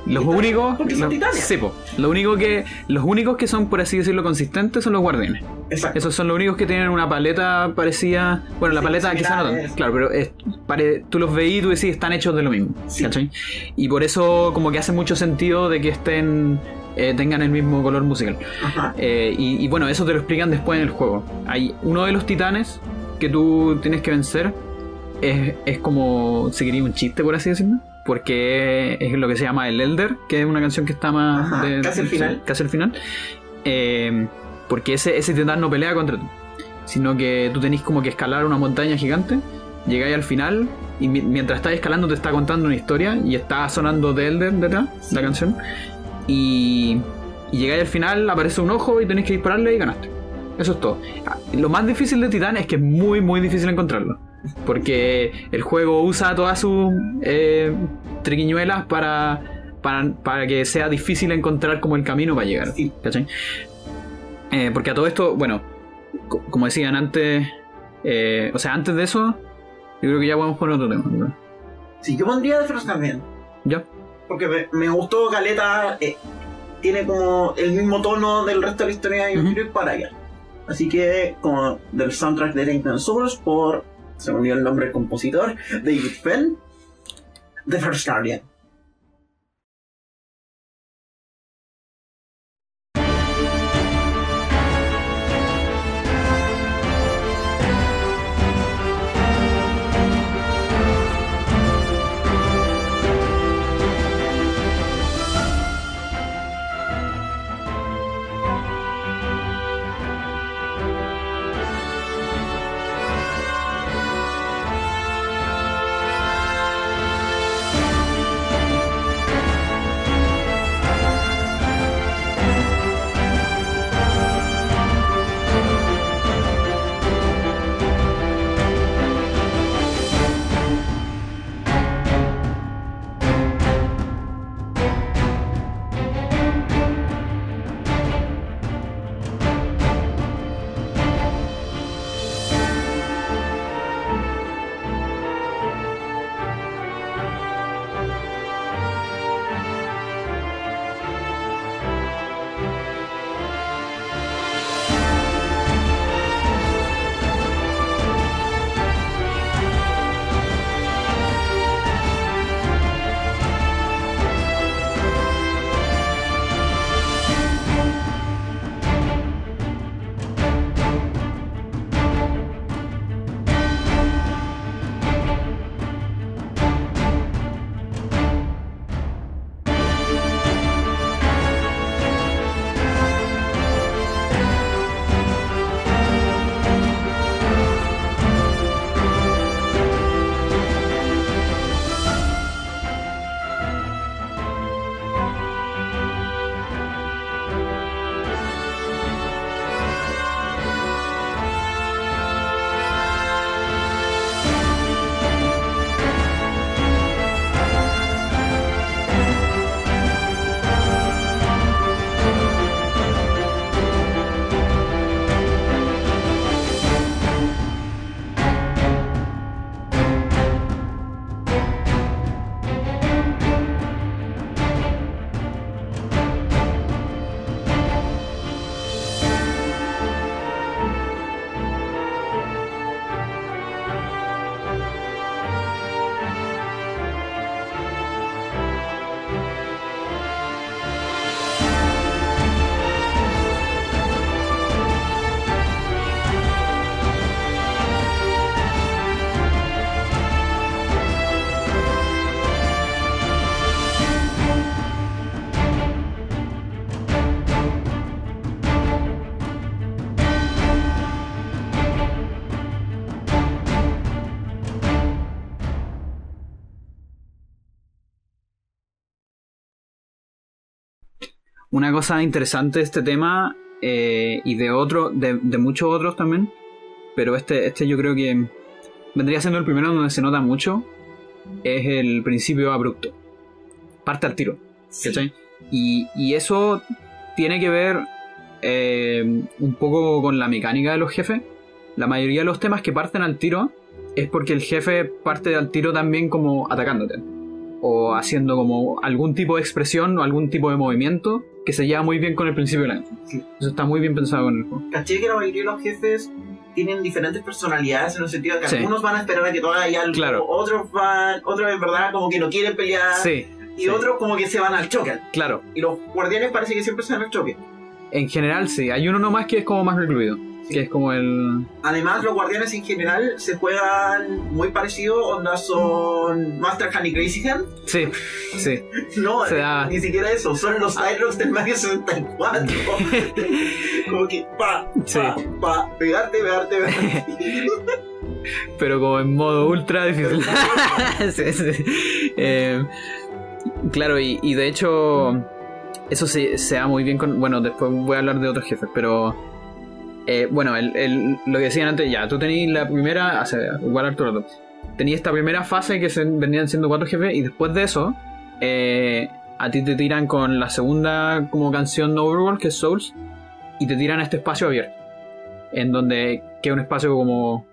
los únicos... porque son los- titanes. sí, po. Lo único que, los únicos que son, por así decirlo, consistentes son los guardianes. Exacto. Esos son los únicos que tienen una paleta parecida. Bueno, la Sí, paleta quizá no tanto. Claro, pero es- pare- tú los veís y tú decís están hechos de lo mismo. Sí. ¿Cachai? Y por eso, como que hace mucho sentido de que estén. Eh, tengan el mismo color musical. Eh, y, y bueno, eso te lo explican después en el juego. Hay uno de los titanes que tú tienes que vencer. Es, es como, si quería un chiste, por así decirlo. Porque es lo que se llama el Elder, que es una canción que está más. Ajá, casi al final. Casi al final. Eh, porque ese, ese titán no pelea contra ti. Sino que tú tenés como que escalar una montaña gigante. Llegáis al final. Y mi- mientras estás escalando te está contando una historia. Y está sonando The Elder detrás, la canción. Y, y llegáis al final, aparece un ojo y tenéis que dispararle y ganaste. Eso es todo. Ah, Lo más difícil de Titán es que es muy, muy difícil encontrarlo. Porque el juego usa todas sus eh, triquiñuelas para, para, para que sea difícil encontrar como el camino para llegar. Sí. ¿Cachai? Eh, porque a todo esto, bueno, co- como decían antes, eh, o sea, antes de eso, yo creo que ya podemos poner otro tema. Sí, yo pondría de Frost también. ¿Ya? Porque me, me gustó Caleta. eh, tiene como el mismo tono del resto de la historia Ujú. quiero ir para allá. Así que, como del soundtrack de Titan Souls, por. Se me olvidó el nombre del compositor, David Fenn, The First Guardian. Una cosa interesante de este tema eh, y de otro, de, de muchos otros también, pero este, este yo creo que vendría siendo el primero donde se nota mucho, es el principio abrupto. Parte al tiro. Sí. Y, y eso tiene que ver eh, un poco con la mecánica de los jefes. La mayoría de los temas que parten al tiro es porque el jefe parte al tiro también como atacándote. O haciendo como algún tipo de expresión o algún tipo de movimiento que se lleva muy bien con el principio de la canción. Sí. Eso está muy bien pensado en el juego. Caché que la mayoría de los jefes tienen diferentes personalidades en el sentido de que Sí. algunos van a esperar a que tú hagas algo, Claro. otros van, otros en verdad como que no quieren pelear, Sí, y otros como que se van al choque. claro. Y los guardianes parece que siempre se van al choque. En general sí. Hay uno nomás que es como más recluido. Que es como el... Además, los guardianes en general se juegan muy parecido, onda son Master Hand y Crazy Hand. Sí, sí. No, Se da- ni siquiera eso, son los Tyrox del Mario 64. como que pa, pa, Sí. pa, pegarte, pegarte, pegarte. pero como en modo ultra difícil. Sí, sí. Eh, claro, y, y de hecho, eso se, se da muy bien con. Bueno, después voy a hablar de otros jefes, pero. Eh, bueno, el, el- lo que decían antes, ya, tú tenías la primera. Hace, igual Arturo, tenías esta primera fase que se, venían siendo cuatro jefes, y después de eso, eh, a ti te tiran con la segunda como canción de Overworld, que es Souls, y te tiran a este espacio abierto. En donde queda un espacio como.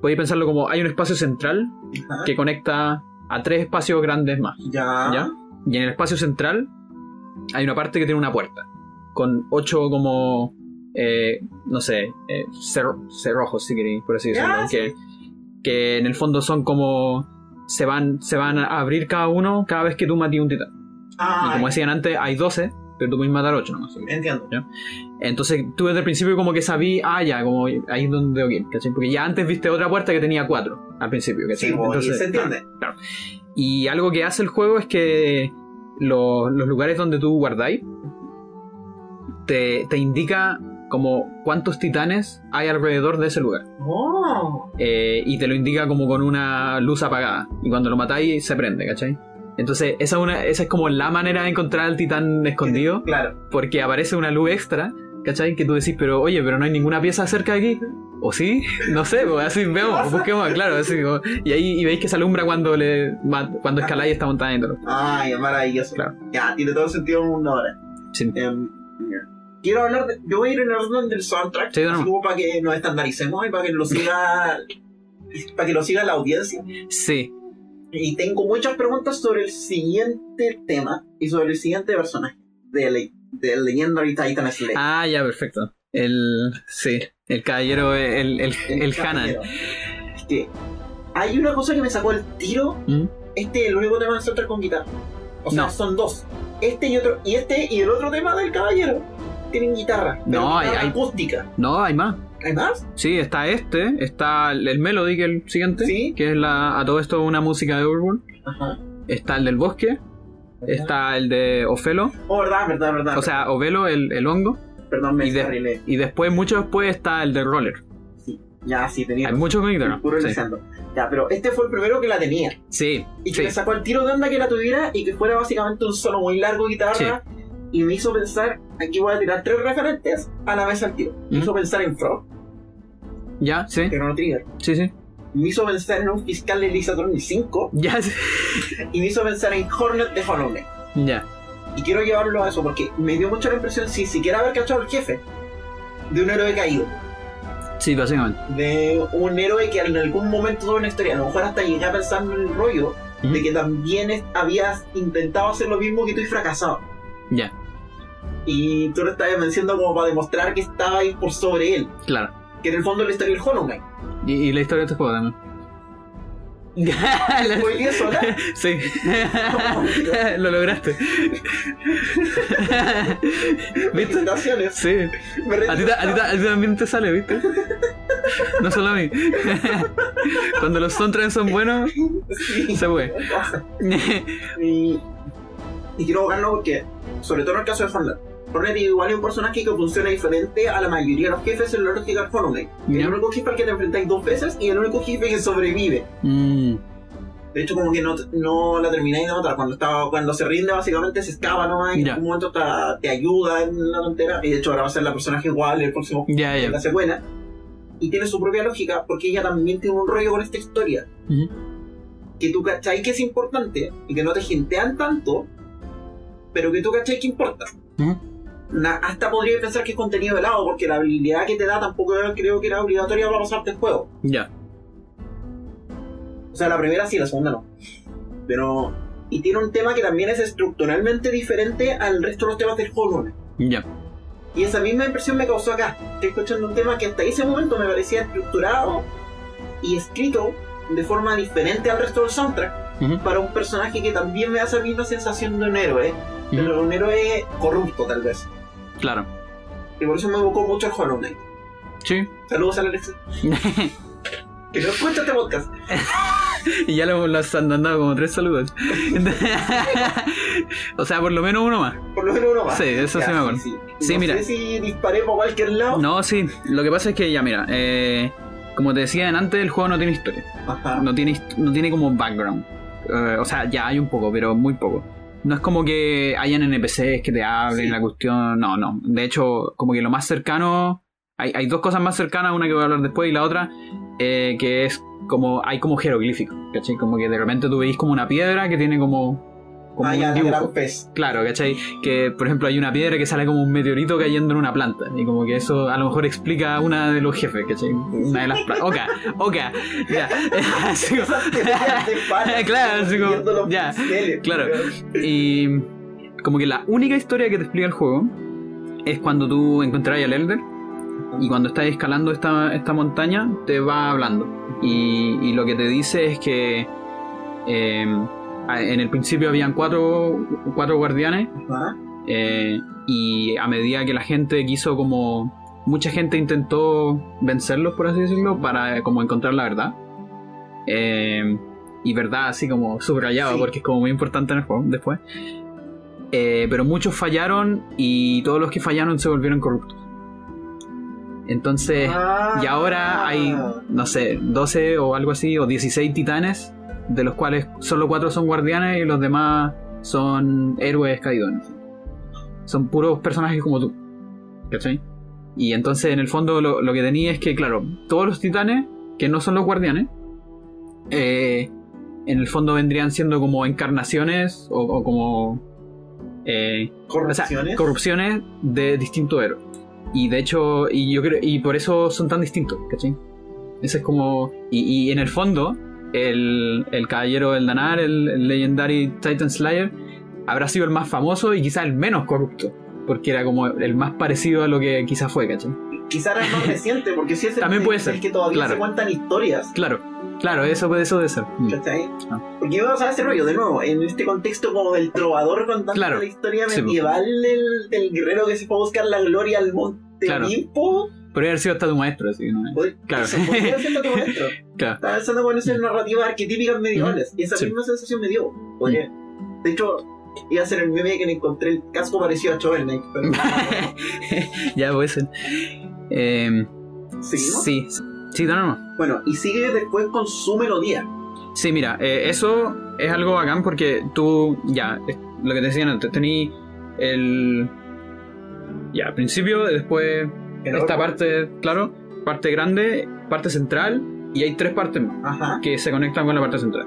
Podéis pensarlo como hay un espacio central Ajá. que conecta a tres espacios grandes más. Ya. ¿Ya? Y en el espacio central hay una parte que tiene una puerta. Con ocho como. Eh, no sé. eh, cer- cerrojos, si queréis, por así decirlo. Ya, Que, que en el fondo son como. Se van, se van a abrir cada uno cada vez que tú mates un titán. Ah, Y como decían antes, hay 12, pero tú puedes matar 8 nomás. entiendo. Entonces tú desde el principio como que sabí, ah, ya, como ahí es donde ir, ¿cachai? Porque ya antes viste otra puerta que tenía 4 al principio, ¿cachai? Sí, bo, y se entiende. Claro. Y algo que hace el juego es que lo- los lugares donde tú guardáis te, te indica como cuántos titanes hay alrededor de ese lugar. Oh. Eh, y te lo indica como con una luz apagada. Y cuando lo matáis se prende, ¿cachai? Entonces esa es, una, esa es como la manera de encontrar al titán escondido Claro. porque aparece una luz extra, ¿cachai? Que tú decís, pero oye, pero no hay ninguna pieza cerca de aquí. ¿O sí? No sé, pues así vemos, busquemos, claro, así como- Y ahí y veis que se alumbra cuando le cuando escaláis esta montaña y todo. Ay, es maravilloso. Claro. Ya, tiene todo sentido mundo ahora. Sí. Em, quiero hablar de. Yo voy a ir en el orden del soundtrack. Sí, no, como para que nos estandaricemos y para que lo siga. para que lo siga la audiencia. Sí, Y tengo muchas preguntas sobre el siguiente tema y sobre el siguiente personaje de, Le- de Legendary Titan Slay. Ah, ya, perfecto. El. Sí, el caballero, el, el, el, Hanan. caballero. Es que hay una cosa que me sacó el tiro. ¿Mm? Este es el único tema del soundtrack con guitarra. O sea, No. son dos. Este y otro. Y este y el otro tema del caballero tienen guitarra. No, hay- acústica. No, hay más. ¿Hay más? Sí, está este, está el, el Melody, que es el siguiente, Sí. que es la, a todo esto una música de Overworld. Ajá. Está el del bosque, está el de Ofelo, Oh, verdad, verdad, verdad. o sea, Ovelo, el, el hongo, perdón, me y de- y después, mucho después, está el de Roller. Sí. Ya, sí, tenía. Hay muchos con guitarra. Puro Sí, Lisandro. Ya, pero este fue el primero que la tenía. sí, Y que sí. me sacó el tiro de onda que la tuviera y que fuera básicamente un solo muy largo guitarra. Y me hizo pensar, aquí voy a tirar tres referentes a la vez al tiro. Me ¿Mm? hizo pensar en Frog, Ya, sí, que no Trigger. sí, sí. Me hizo pensar en un fiscal de Lisatron 5. Ya, sí. Y me hizo pensar en Hornet de Hollow ya. Y quiero llevarlo a eso porque me dio mucho la impresión, sin siquiera haber cachado al jefe, de un héroe caído. Sí, básicamente. De un héroe que en algún momento tuvo una historia. A lo mejor hasta llegué a pensar en el rollo de que también habías intentado hacer lo mismo que tú y fracasado. Ya, Y tú lo estabas mencionando como para demostrar que estaba ahí por sobre él. claro. Que en el fondo es la historia del Hollow Knight. Y, y la historia de este juego también. ¿Fue sola? sí. Lo lograste. ¿Viste? Sí. Me A ti, ta- a ti ta- a ti también te sale, ¿viste? No solo a mí. Cuando los soundtracks son buenos, Sí. se fue. Y, y quiero abocarlo porque, sobre todo en el caso de Hornet, Hornet igual es un personaje que funciona diferente a la mayoría de los jefes en la lógica del Hollow Knight. Ya. El único jefe al que te enfrentáis dos veces y el único jefe que sobrevive. Mm, De hecho, como que no, no la termináis de matar. Cuando, estaba, cuando se rinde, básicamente se escapa nomás y en un momento te, te ayuda en la tontera. Y de hecho, ahora va a ser la personaje igual el próximo Ya, de ya. la secuela. Y tiene su propia lógica porque ella también tiene un rollo con esta historia. Que tú cachai que es importante y que no te gentean tanto, pero que tú cachai que importa. Na- hasta podría pensar que es contenido de lado porque la habilidad que te da tampoco creo que era obligatoria para pasarte el juego. Ya. O sea, la primera sí, la segunda no. Pero. Y tiene un tema que también es estructuralmente diferente al resto de los temas del juego. ¿no? Ya. Y esa misma impresión me causó acá. Estoy escuchando un tema que hasta ese momento me parecía estructurado y escrito de forma diferente al resto del soundtrack para un personaje que también me da esa misma sensación de un héroe. Ujú. Pero un héroe corrupto, tal vez. Claro. Y por eso me evocó mucho el Hollow Knight. Sí. Saludos a Alex. Que no escucha este podcast. y ya lo, lo han dado como tres saludos. o sea, por lo menos uno más. Por lo menos uno más. Sí, eso sí me acuerdo. Sí, Sí, no mira. sé si disparé por cualquier lado. No, sí. Lo que pasa es que ya, mira, eh, como te decía antes, el juego no tiene historia. Ajá. No tiene, no tiene como background. Eh, o sea, ya hay un poco, pero muy poco. No es como que hayan NPCs que te hablen Sí. la cuestión. No, no. De hecho, como que lo más cercano. Hay, hay dos cosas más cercanas, una que voy a hablar después y la otra, eh, que es como. Hay como jeroglíficos, ¿cachai? Como que de repente tú veis como una piedra que tiene como. Como un dibujo. pez. Claro, ¿cachai? Que por ejemplo hay una piedra que sale como un meteorito cayendo en una planta. Y como que eso a lo mejor explica una de los jefes, ¿cachai? Una de las plantas. Oka, oka, ya. Así como- Claro, así como- ya, claro. Y como que la única historia que te explica el juego es cuando tú encontrás al Elder y cuando estás escalando esta, esta montaña te va hablando. Y, y lo que te dice es que eh, en el principio habían cuatro, cuatro guardianes Ajá. eh, y a medida que la gente quiso como... Mucha gente intentó vencerlos, por así decirlo, para como encontrar la verdad. Eh, y verdad así como subrayado, Sí. porque es como muy importante en el juego después. Eh, pero muchos fallaron y todos los que fallaron se volvieron corruptos. Entonces, Ah. y ahora hay, no sé, 12 o algo así, o 16 titanes, de los cuales solo 4 son guardianes y los demás son héroes caídos. Son puros personajes como tú. ¿Cachai? Y entonces, en el fondo, lo, lo que tenía es que, claro, todos los titanes, que no son los guardianes, eh, en el fondo vendrían siendo como encarnaciones o, o como eh, o sea, Corrupciones. corrupciones de distintos héroes. Y de hecho, y yo creo, y por eso son tan distintos, ¿cachai? Ese es como. Y, y en el fondo, el, el caballero del Danar, el, el Legendary Titan Slayer, habrá sido el más famoso y quizás el menos corrupto. Porque era como el más parecido a lo que quizás fue, ¿cachai? Quizá era el más reciente, porque si es el, También puede el ser, que todavía claro. se cuentan historias. Claro, claro, eso puede eso debe ser. Mm. ¿Cachai? Ah. Porque vamos a ese rollo, de nuevo, en este contexto como del trovador contando Claro. la historia Sí, medieval del, del guerrero que se fue a buscar la gloria al monte Claro. Olimpo. Podría haber sido hasta tu maestro, así, ¿no? Claro. Eso podría ser tu maestro. Claro. Estaba pensando con esas narrativas arquetípicas medievales. Y esa Sí. misma sensación me dio. Porque, de hecho, iba a ser el meme que le encontré el casco parecido a Shovel Knight. Pero ya puede ser. Eh, ¿Seguimos? sí, sí, no, no, no. Bueno, y sigue después con su melodía. Sí, mira, eh, eso es algo bacán porque tú, ya, lo que te decían antes, tení el. Ya, al principio, después esta parte, claro, parte grande, parte central, y hay tres partes más Ajá. que se conectan con la parte central.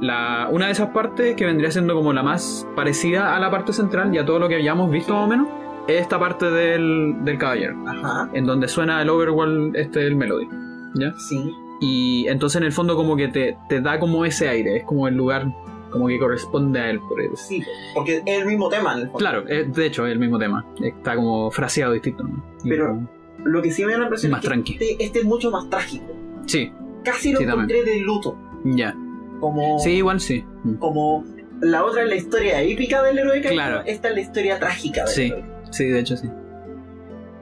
La, una de esas partes, que vendría siendo como la más parecida a la parte central y a todo lo que hayamos visto más o menos, es esta parte del, del caballero, Ajá. en donde suena el overworld, este, el melody. ¿Ya? Sí. Y entonces en el fondo como que te, te da como ese aire, es como el lugar como que corresponde a él, por eso. Sí, porque es el mismo tema en el fondo. Claro, es, de hecho es el mismo tema, está como fraseado distinto. Pero- como- Lo que sí me da la impresión Más es que tranqui. este, este es mucho más trágico. Sí, Casi lo Sí, también. encontré de luto. ya. Como, Sí, igual sí. Mm. como la otra es la historia épica del héroe Claro. esta es la historia trágica del Sí. héroe. Sí, de hecho sí.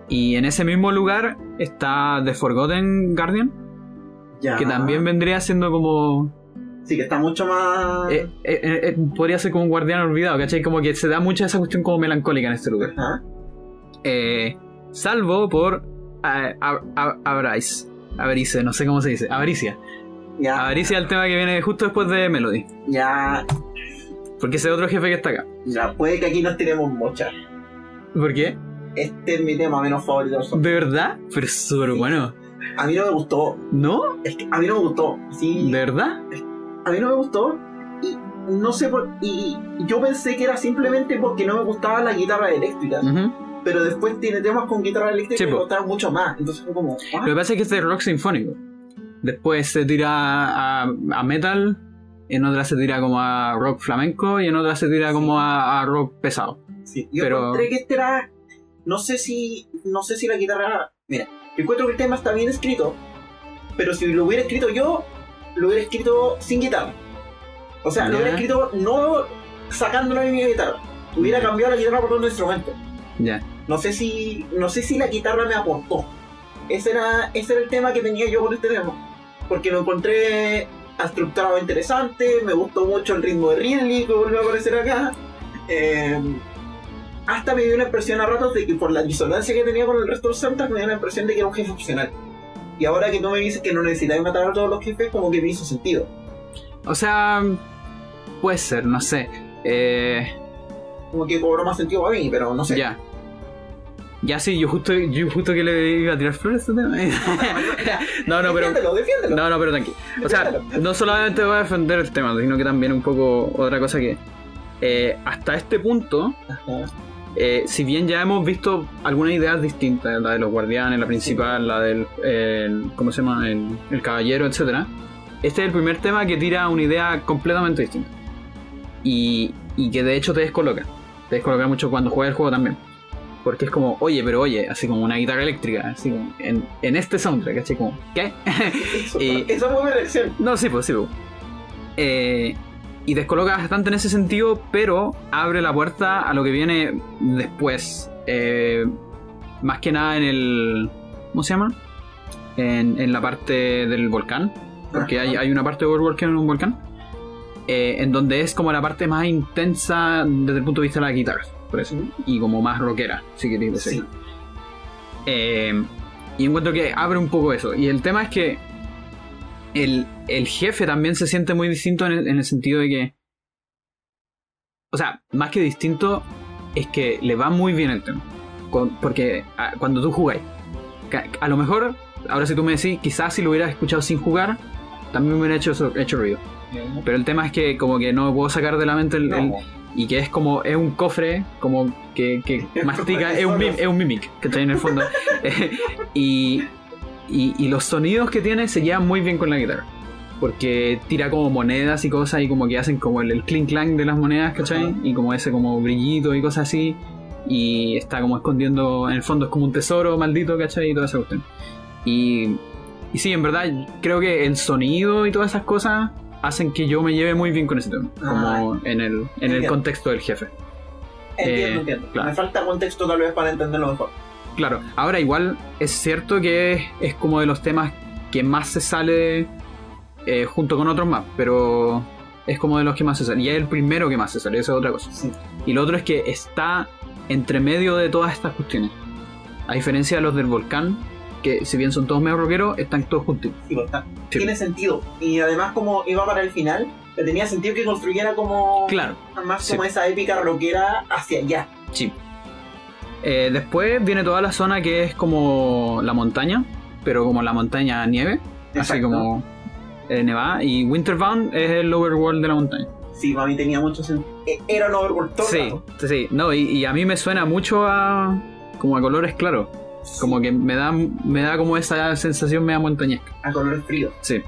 Y en ese mismo lugar está The Forgotten Guardian, Ya. que también vendría siendo como... Sí, que está mucho más... eh, eh, eh, podría ser como un guardián olvidado, ¿cachai? Como que se da mucha esa cuestión como melancólica en este lugar. Eh, salvo por Abrais. Avarice, no sé cómo se dice. Avaricia. Ya, Avaricia es el tema que viene justo después de Melody. ya, Porque ese otro jefe que está acá. ya. Puede que aquí nos tiremos mocha. ¿Por qué? Este es mi tema menos favorito. ¿De verdad? Pero es súper Sí. bueno. A mí no me gustó. ¿No? Es que a mí no me gustó. Sí, ¿De verdad? A mí no me gustó. Y no sé por. Y yo pensé que era simplemente porque no me gustaba la guitarra eléctrica. Pero después tiene temas con guitarra eléctrica Sí, que me po. gustaban mucho más. Entonces fue como. ah, Lo que pasa es que es de rock sinfónico. Después se tira a, a metal, en otra se tira como a rock flamenco y en otra se tira como a, a rock pesado. Sí, yo Pero- encontré que este era. No sé si. No sé si la guitarra. Mira, encuentro que el tema está bien escrito. Pero si lo hubiera escrito yo, lo hubiera escrito sin guitarra. O sea, lo Ya. hubiera escrito no sacándolo de mi guitarra. Hubiera cambiado la guitarra por otro instrumento. Ya. No sé si. No sé si la guitarra me aportó. Ese era, ese era el tema que tenía yo con este tema. Porque lo encontré estructurado interesante, me gustó mucho el ritmo de Ridley que volvió a aparecer acá. Eh, hasta me dio una impresión a ratos de que por la disonancia que tenía con el resto del soundtrack me dio la impresión de que era un jefe opcional. Y ahora que tú me dices que no necesitáis matar a todos los jefes, como que me hizo sentido. O sea, puede ser, no sé. Eh, Como que cobró más sentido para mí, pero no sé. Ya. Ya sí, yo justo, yo justo que le iba a tirar flores a este tema. no, no, pero. Defiéndelo, defiéndelo. No, no, pero tranqui. O sea, no solamente voy a defender el tema, sino que también un poco otra cosa que. eh, hasta este punto, Ajá. Eh, si bien ya hemos visto algunas ideas distintas, la de los guardianes, la principal, la del. el- ¿Cómo se llama? El, el caballero, etcétera Este es el primer tema que tira una idea completamente distinta. Y, y que de hecho te descoloca. Te descoloca mucho cuando juegas el juego también. Porque es como, oye, pero oye, así como una guitarra eléctrica, así como en, en este soundtrack, ¿cachai? Como, ¿qué? Eso, Y- fue mi reacción. No, sí, pues sí, pues. Eh, y descoloca bastante en ese sentido, pero abre la puerta a lo que viene después. Eh, más que nada en el. ¿Cómo se llama? En, en la parte del volcán. Porque hay, hay una parte de que es un volcán. eh, en donde es como la parte más intensa desde el punto de vista de las guitarras. Por eso. Y como más rockera, si queréis Sí. decirlo. Eh, y encuentro que abre un poco eso. Y el tema es que el, el jefe también se siente muy distinto en el, en el sentido de que. O sea, más que distinto, es que le va muy bien el tema. Con- porque ah, cuando tú jugáis, a lo mejor, ahora si tú me decís, quizás si lo hubieras escuchado sin jugar, también me hubiera hecho, eso- hecho ruido. Pero el tema es que como que no me puedo sacar de la mente el, y que es como, es un cofre, como que, que mastica, es un, mim- es un mimic, que está en el fondo. Y, y, y los sonidos que tiene se llevan muy bien con la guitarra. Porque tira como monedas y cosas y como que hacen como el, el clink clank de las monedas, ¿cachai? Ajá. Y como ese como brillito y cosas así. Y está como escondiendo, en el fondo es como un tesoro maldito, ¿cachai? Y toda esa cuestión. Y, y sí, en verdad, creo que el sonido y todas esas cosas hacen que yo me lleve muy bien con ese tema. Como en el, en el contexto del jefe. Entiendo, Eh, entiendo. claro. Me falta contexto tal vez para entenderlo mejor. Claro, ahora igual es cierto que es, como de los temas que más se sale eh, junto con otros más, pero es como de los que más se sale. Y es el primero que más se sale, eso es otra cosa. Sí. Y lo otro es que está entre medio de todas estas cuestiones. A diferencia de los del volcán, que si bien son todos medio rockeros, están todos juntitos. Sí, pues, está. Sí. Tiene sentido. Y además, como iba para el final, tenía sentido que construyera como. Claro, Más como esa épica rockera hacia allá. sí. Eh, después viene toda la zona que es como la montaña, pero como la montaña nieve, así como eh, nevada. Y Winterbound es el lower world de la montaña. Sí, para mí tenía mucho sentido. Era un overworld todo Sí, rato. sí, no, y, y a mí me suena mucho a como a colores claros, como que me da me da como esa sensación media montañesca. A colores fríos. Sí,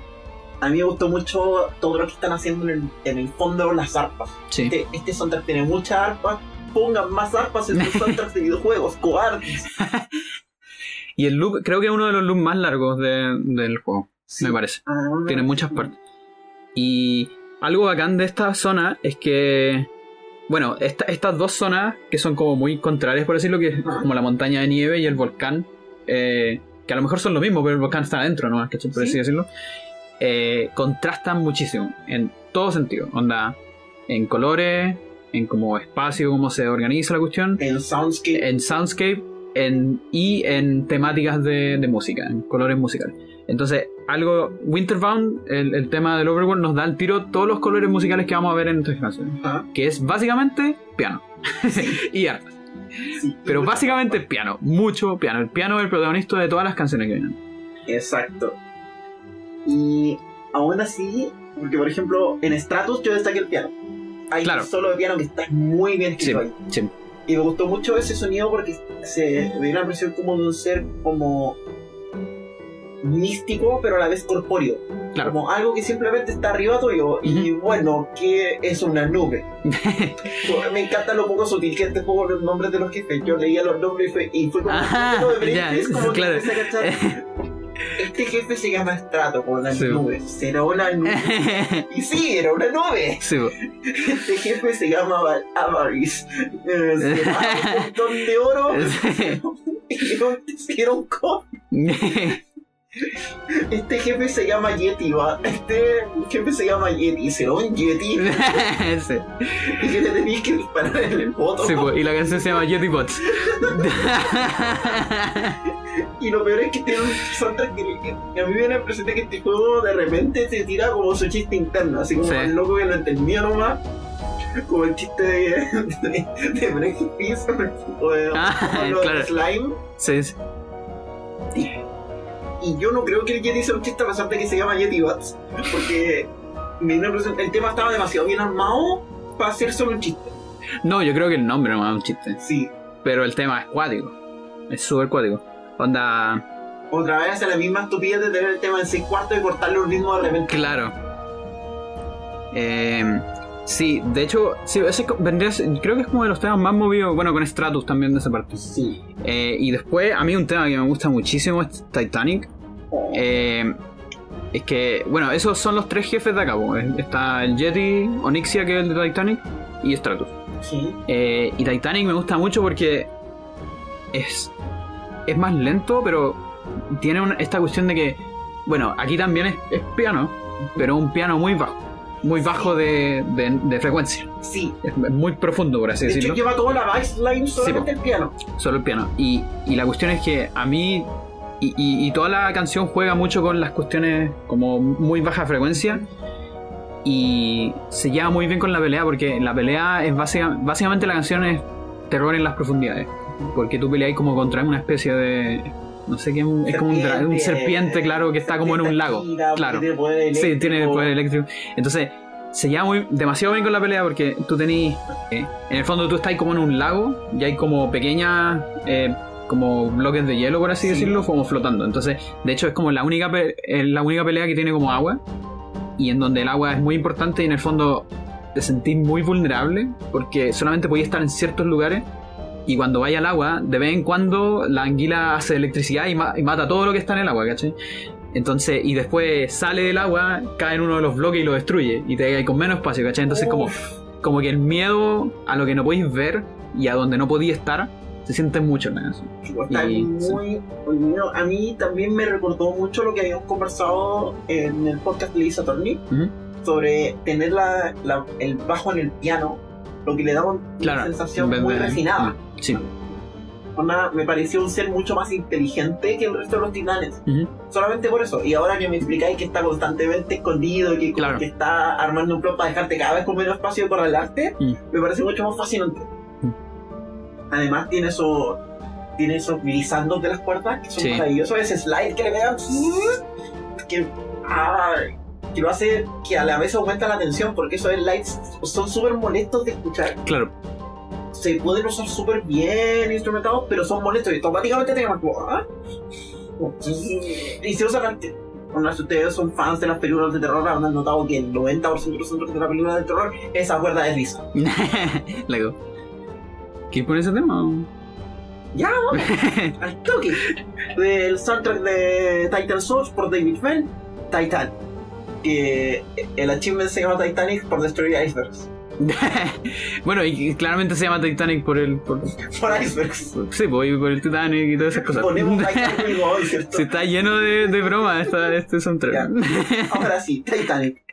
A mí me gustó mucho todo lo que están haciendo en el, en el fondo las arpas. sí. Este, este soundtrack tiene muchas arpas. Pongan más arpas en sus soundtracks de videojuegos. Cobardes. Y el loop creo que es uno de los loops más largos de- del juego, Sí. me parece. Ah, Tiene muchas partes. Y algo bacán de esta zona es que bueno, esta- estas dos zonas que son como muy contrarias, por decirlo, que es como la montaña de nieve y el volcán, eh, que a lo mejor son lo mismo, pero el volcán está adentro, ¿no? ¿Cachai? Por Sí. así decirlo. eh, contrastan muchísimo, en todo sentido. Onda, en colores, en como espacio, cómo se organiza la cuestión, En Soundscape. en soundscape en, y en temáticas de, de música, en colores musicales. Entonces, algo. Winterbound, el, el tema del Overworld, nos da al tiro todos los colores musicales que vamos a ver en esta canción. Ah, Que es básicamente piano. y sí. Pero básicamente piano. Mucho piano. El piano es el protagonista de todas las canciones que vienen. Exacto. Y aún así, porque por ejemplo, en Stratus yo destaqué el piano. Hay Claro. un solo de piano que está muy bien Sí, escrito ahí. sí. Y me gustó mucho ese sonido porque se me dio la impresión como de un ser como místico, pero a la vez corpóreo. Claro. Como algo que simplemente está arriba tuyo. Y bueno, que es una nube. me encanta lo poco sutil que este juego los nombres de los jefes. Yo leía los nombres y fue, y fue como Ajá, un de ya, Brainface, como que claro. cachar. Este jefe se llama Strato con las Sí. nubes. ¿Será una nube? Y sí, era una nube. Sí. Este jefe se llama Avaris. Eh, se llama un montón de oro. Y te hicieron con. Este jefe se llama Yeti, va. Este jefe se llama Yeti. ¿Será un Yeti? Sí. Y que le tenéis que disparar en el voto. Sí, po. Y la canción se llama Yeti Bots. Y lo peor es que tiene un soundtrack que, a mí me da la impresión de que este juego de repente te tira como su chiste interno, así como Sí. el loco que lo entendió nomás. Como el chiste de, de, de Breaking Peace o de, Ah, o lo de claro. Slime. Sí, sí. Y yo no creo que el Yeti sea un chiste a pesar de que se llama Yeti Bats. Porque me impresión- el tema estaba demasiado bien armado para ser solo un chiste. No, yo creo que el nombre no es un chiste. Sí. Pero el tema es cuático. Es súper cuático. Onda. Otra vez hace la misma estupidez de tener el tema en 6 cuartos y cortarle un ritmo de repente. Claro. Eh, sí, de hecho, sí, ese vendría creo que es como de los temas más movidos, bueno, con Stratus también de esa parte. Sí. Eh, y después, a mí un tema que me gusta muchísimo es Titanic. Oh. Eh, es que, bueno, esos son los tres jefes de acá. Está el Yeti, Onyxia, que es el de Titanic, y Stratus. sí. Eh, y Titanic me gusta mucho porque es, es más lento, pero tiene una- esta cuestión de que, bueno, aquí también es, es piano, pero un piano muy bajo, muy bajo de, de- de frecuencia. Sí. Es muy profundo, por así De hecho, decirlo. lleva toda la baseline solamente el piano. Solo el piano. Y, y la cuestión es que a mí. Y, y- y toda la canción juega mucho con las cuestiones como muy baja frecuencia. Y se lleva muy bien con la pelea porque la pelea es básica- básicamente la canción es terror en las profundidades. Porque tú peleas como contra una especie de. No sé qué, es como un, un serpiente, claro, que está como en un lago. Claro. tiene poder Sí, tiene eléctrico. poder eléctrico. Entonces, se lleva muy, demasiado bien con la pelea porque tú tenés. eh, en el fondo, tú estás como en un lago y hay como pequeñas. eh, como bloques de hielo, por así Sí. decirlo, como flotando. Entonces, de hecho, es como la única, la única pelea que tiene como agua. Y en donde el agua es muy importante y en el fondo te sentís muy vulnerable porque solamente podías estar en ciertos lugares. Y cuando vaya al agua, de vez en cuando la anguila hace electricidad y, ma- y mata todo lo que está en el agua, ¿cachai? Entonces, y después sale del agua, cae en uno de los bloques y lo destruye. Y te quedas con menos espacio, ¿cachai? Entonces, como, como que el miedo a lo que no podéis ver y a donde no podías estar, se siente mucho en la canción. Está Y- muy. bueno, a mí también me recordó mucho lo que habíamos conversado en el podcast de Lisa Torni Ujú. sobre tener la, la- el bajo en el piano, lo que le daba una Claro. sensación muy refinada. Sí. Onda, me pareció un ser mucho más inteligente que el resto de los titanes. Solamente por eso. Y ahora que me explicáis que está constantemente escondido, que, Claro. que está armando un plan para dejarte cada vez con menos espacio para el arte, Mm. me parece mucho más fascinante. Mm. Además tiene esos tiene esos grisandos de las cuerdas que son Sí. maravillosos, ese slide que le pegan que, que lo hace que a la vez aumenta la tensión porque esos slides son súper molestos de escuchar Claro. se pueden usar súper bien instrumentados, pero son molestos y automáticamente te llaman como, ¿ah? Y se usan bueno, si ustedes son fans de las películas de terror, habrán notado que el 90% de los soundtracks de las películas de terror, esa cuerda es lisa. Lego. ¿Qué pone ese tema? Ya, vamos, al toque. Del soundtrack de Titan Souls por David Fell, Titan. Que el achievement se llama Titanic por Destroy Icebergs. bueno, y claramente se llama Titanic por el. Por, Por Icebergs. sí, por el Titanic y todas esas cosas. Ponemos Titanic y hoy, ¿cierto? Sí, está lleno de, de bromas este soundtrack. Ahora sí, Titanic.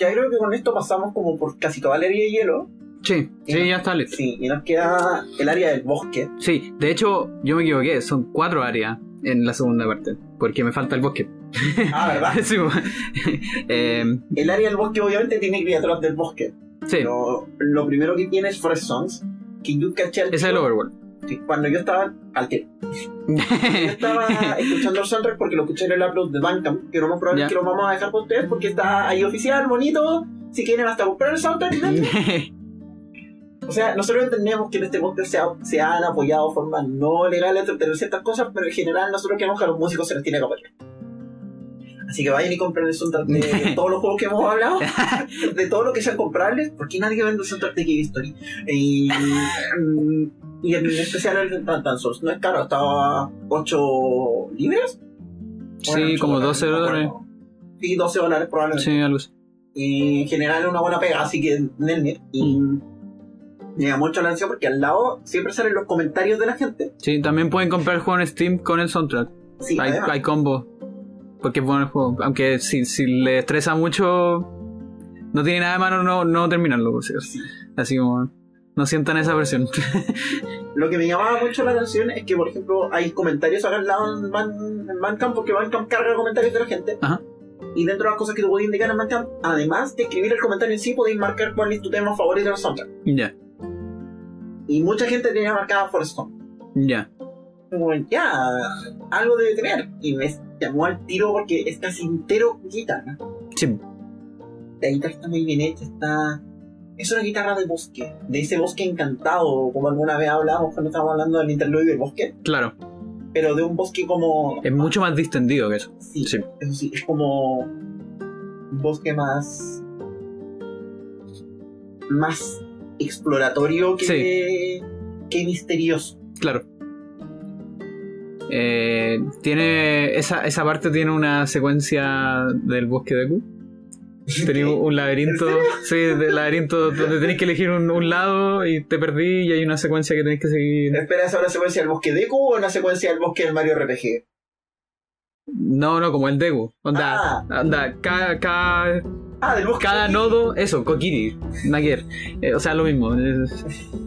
Ya creo que con esto pasamos como por casi toda la área de hielo. Sí, sí, ya está listo. Sí, y nos queda el área del bosque. Sí, de hecho, yo me equivoqué, son cuatro áreas en la segunda parte, porque me falta el bosque. Ah, ¿verdad? Sí. Eh, El área del bosque obviamente tiene criaturas del bosque. sí, Pero lo primero que tiene es Forest Songs. Que yo caché al ese es el Overworld. Cuando yo estaba al tiro. Yo estaba escuchando el soundtrack porque lo escuché en el upload de Bandcamp, que lo más probable es que lo vamos a dejar para ustedes porque está ahí oficial, bonito. Si quieren hasta comprar el soundtrack. O sea, nosotros entendemos que en este podcast se, ha- se han apoyado formas no legales de obtener ciertas cosas, pero en general nosotros queremos que a los músicos se les tiene que apoyar. Así que vayan y compren el soundtrack de todos los juegos que hemos hablado, de todo lo que sean comprables, porque nadie vende el soundtrack de Cave Story. Y, y en especial el de Tan Tan Souls. No es caro, estaba 8 libras. sí, como 12 no me dólares. Sí, 12 dólares probablemente. Sí, algo así. Y en general es una buena pega, así que denle. Y me llama mucho la atención porque al lado siempre salen los comentarios de la gente. Sí, también pueden comprar el juego en Steam con el soundtrack. Sí, hay, además. hay combo. Porque es bueno el juego. Aunque si, si le estresa mucho, no tiene nada de malo no, no terminarlo, por si acaso. Sí. Así como, no sientan esa presión. Lo que me llamaba mucho la atención es que, por ejemplo, hay comentarios acá al lado en, Ban- en Bandcamp porque Bandcamp carga comentarios de la gente. Ajá. Y dentro de las cosas que tú podías indicar en Bandcamp, además de escribir el comentario en sí, podéis marcar cuál es tu tema favorito del soundtrack. ya, Y mucha gente tenía marcada Forest Gump. ya. Como, ya, algo debe tener. Y me llamó al tiro porque es casi entero guitarra. Sí, La guitarra está muy bien hecha, está... Es una guitarra de bosque, de ese bosque encantado, como alguna vez hablábamos cuando estábamos hablando del interludio del bosque, claro. pero de un bosque como... Es mucho más distendido que eso. Sí, Sí. eso sí, es como un bosque más... más exploratorio que, que misterioso. Claro. Eh, tiene esa, esa parte tiene una secuencia del bosque de Q. Tenía un laberinto, ¿En sí, del laberinto donde tenéis que elegir un, un lado y te perdí y hay una secuencia que tenéis que seguir. ¿Espera esa una secuencia del bosque de Q o una secuencia del bosque del Mario RPG? No, no, como el Deku. Onda, Ah. onda, cada, cada, Ah, del bosque cada de nodo, eso, Kokiri, Naker. Eh, o sea, lo mismo.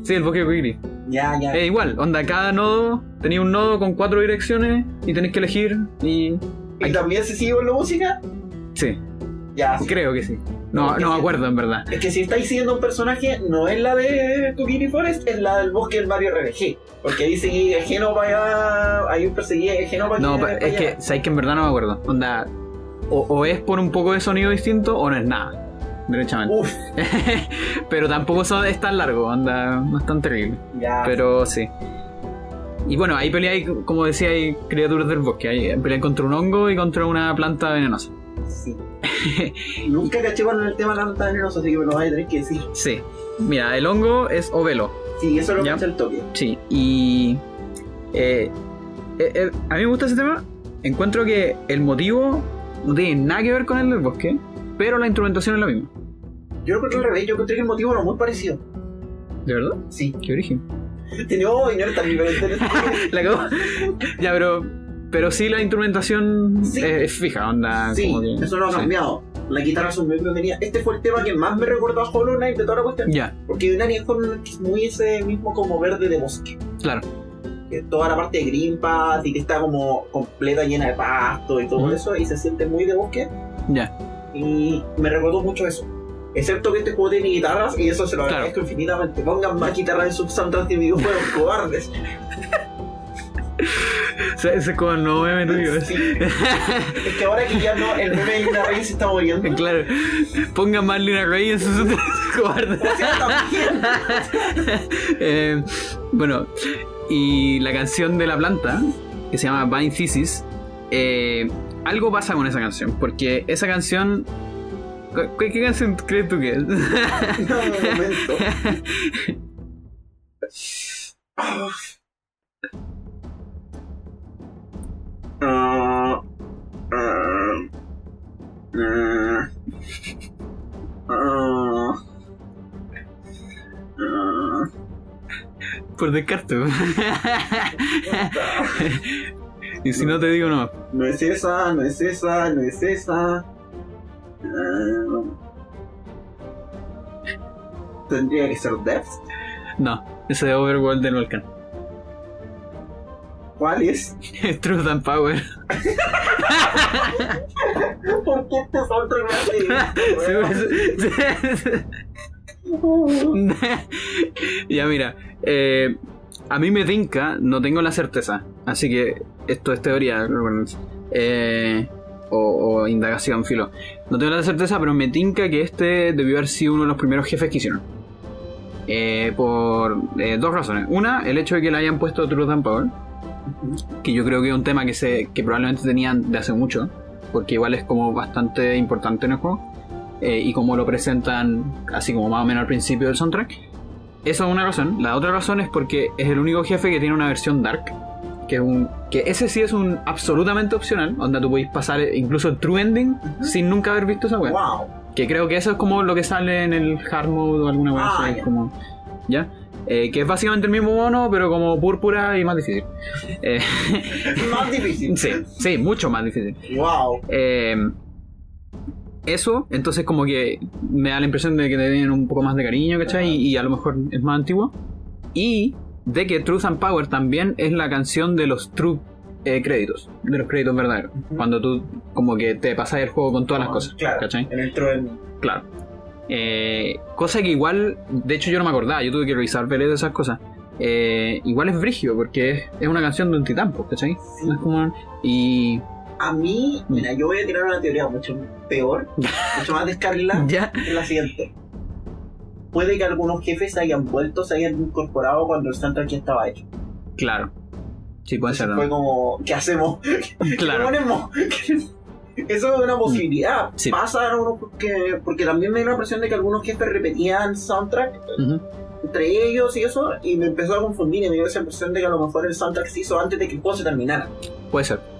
sí, el bosque de Kokiri. Ya, ya. Es igual, onda, cada nodo, tenía un nodo con cuatro direcciones y tenéis que elegir y. ¿Y también se sigue con la música? Sí, Ya, sí. creo que sí. No, no me acuerdo, en verdad. Es que si estáis siguiendo un personaje, no es la de Kokiri Forest, es la del bosque del Mario RPG. Porque ahí seguí Geno para allá, hay un perseguía Geno para No, para es que, sabéis que en verdad no me acuerdo. Onda, o, o es por un poco de sonido distinto o no es nada. Derechamente. Uf, Pero tampoco es tan largo, onda, no es tan terrible. ya. Pero sí. Y bueno, ahí peleáis, como decía, hay criaturas del bosque. Hay peleáis contra un hongo y contra una planta venenosa. Sí. Nunca caché con el tema tan venenoso, así que me lo vais a tener que decir. Sí. Mira, el hongo es ovelo. Sí, eso lo caché el toque. Sí. Y. eh, eh, eh, a mí me gusta ese tema. Encuentro que el motivo no tiene nada que ver con el del bosque, pero la instrumentación es la misma. Yo creo que al revés, yo encontré que el motivo era muy parecido. ¿De verdad? Sí. Qué origen. Tenía tan diferente. La cagó. ya, pero. Pero sí, la instrumentación Sí. es, es fija, onda. sí, como que- eso no ha sí. cambiado. La guitarra son muy tenía. Este fue el tema que más me recordó a Hollow Knight de toda la cuestión. Ya, Porque Unani es es muy ese mismo como verde de bosque. claro. que toda la parte de Green Path y que está como completa llena de pasto y todo eso y se siente muy de bosque Ya. y me recordó mucho eso excepto que este juego tiene guitarras y eso se lo Claro. agradezco infinitamente pongan más guitarras en sus soundtracks de videojuegos cobardes ese es como el nuevo meme tuyo. Sí. es que ahora que ya no el meme de una raíz se está muriendo Claro. Pongan más Lina Rey en sus cobardes. Eh, bueno, y la canción de la planta, que se llama Vine Thesis, eh, algo pasa con esa canción, porque esa canción... ¿Qué, qué canción crees tú que es? no, un momento ah, ah. Por descarte. y si no te digo no. No es esa, no es esa, no es esa. Ah, tendría que ser Depth. No, ese de Overworld del volcán. ¿Cuál es? Truth and Power. ¿Por qué este esto, weón? ya mira, eh, a mí me tinca, no tengo la certeza, así que esto es teoría eh, o, o indagación, filo. No tengo la certeza, pero me tinca que este debió haber sido uno de los primeros jefes que hicieron. Eh, por eh, dos razones. Una, el hecho de que le hayan puesto Truth and Power, que yo creo que es un tema que, se, que probablemente tenían de hace mucho, porque igual es como bastante importante en el juego, eh, y como lo presentan así como más o menos al principio del soundtrack. Esa es una razón. La otra razón es porque es el único jefe que tiene una versión dark. Que, es un, que ese sí es un absolutamente opcional, donde tú podéis pasar incluso el true ending sin nunca haber visto esa. Wow. Que creo que eso es como lo que sale en el hard mode o alguna wea Ah, como. ¿Ya? Eh, que es básicamente el mismo mono, pero como púrpura y más difícil. Eh, Más difícil. sí, sí, mucho más difícil. Wow. Eh, eso, entonces como que me da la impresión de que te tienen un poco más de cariño, ¿cachai? Y, y a lo mejor es más antiguo. Y de que Truth and Power también es la canción de los true eh, créditos, de los créditos verdaderos. Ujú. Cuando tú como que te pasas el juego con todas las cosas, Claro. ¿cachai? En el true ending. Claro. Eh, cosa que igual, de hecho yo no me acordaba, yo tuve que revisar de esas cosas. Eh, igual es brigio, porque es, es una canción de un titán, ¿cachai? Sí. Es como- Y... A mí, mira, yo voy a tirar una teoría mucho peor, mucho más descarrilada, Ya. es la siguiente. Puede que algunos jefes se hayan vuelto, se hayan incorporado cuando el soundtrack ya estaba hecho. Claro. Sí, puede ser. Entonces ¿no? Fue como, ¿qué hacemos? ¿Qué Claro. ponemos? Eso es una posibilidad. Sí. Pasa porque, porque también me dio la impresión de que algunos jefes repetían soundtrack entre ellos y eso, y me empezó a confundir y me dio esa impresión de que a lo mejor el soundtrack se hizo antes de que el juego se terminara. Puede ser.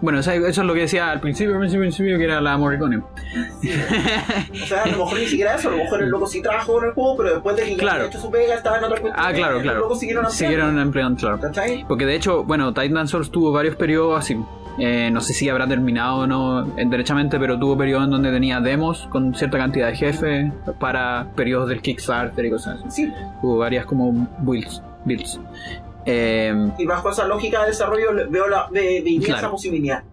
Bueno, eso eso es lo que decía al principio, al principio, al principio, que era la Morricone. O sea, a lo mejor ni siquiera eso, a lo mejor el loco sí trabajó en el juego, pero después de que Claro. hecho su pega, estaba en otra cuestión. Ah, claro, claro. Luego siguieron. Siguieron empleando, claro. ¿Cachai? Porque de hecho, bueno, Titan Souls tuvo varios periodos así. Eh, no sé si habrá terminado o no eh, derechamente, pero tuvo periodos en donde tenía demos con cierta cantidad de jefes para periodos del Kickstarter y cosas así. Sí, Hubo varias como builds. builds. Eh, y bajo esa lógica de desarrollo veo la, veía Claro. esa posibilidad.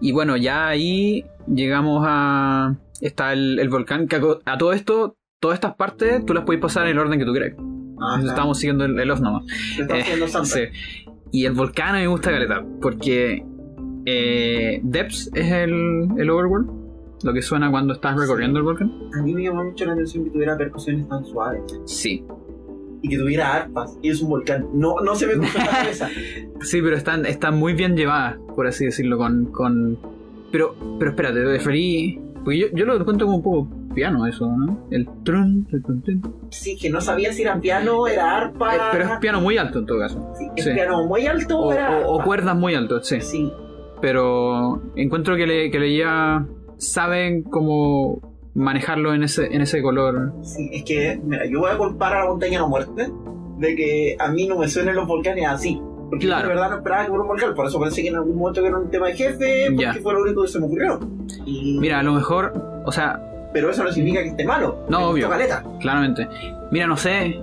y bueno, ya ahí llegamos a. Está el, el volcán. Que a, a todo esto, todas estas partes tú las puedes pasar en el orden que tú quieras. Ah, Estamos siguiendo el, el off nomás. Eh, sí. Y el volcán a mí me gusta caleta, porque eh, Depths es el, el overworld, lo que suena cuando estás recorriendo el volcán. A mí me llamó mucho la atención que tuviera percusiones tan suaves Sí, y que tuviera arpas y es un volcán. No, no se me cruza la cabeza. sí, pero están, están muy bien llevadas, por así decirlo, con... con... Pero, pero espérate, te referí... Porque yo, yo lo cuento como un poco piano eso, ¿no? El trun, el trun, trun. Sí, que no sabía si era piano, era arpa. Eh, pero es piano muy alto en todo caso. Sí, ¿Es sí. piano muy alto O, era o- o cuerdas muy altas, sí. Sí. pero encuentro que le, que le ya saben cómo manejarlo en ese, en ese color. Sí, es que, mira, yo voy a culpar a la montaña de la muerte de que a mí no me suenen los volcanes así. Porque Claro. yo de verdad no esperaba que fuera un volcán, por eso pensé que en algún momento que era un tema de jefe, porque Ya. fue lo único que se me ocurrió. Y- Mira, a lo mejor, o sea, Pero eso no significa que esté malo. No, obvio. caleta. claramente. Mira, no sé,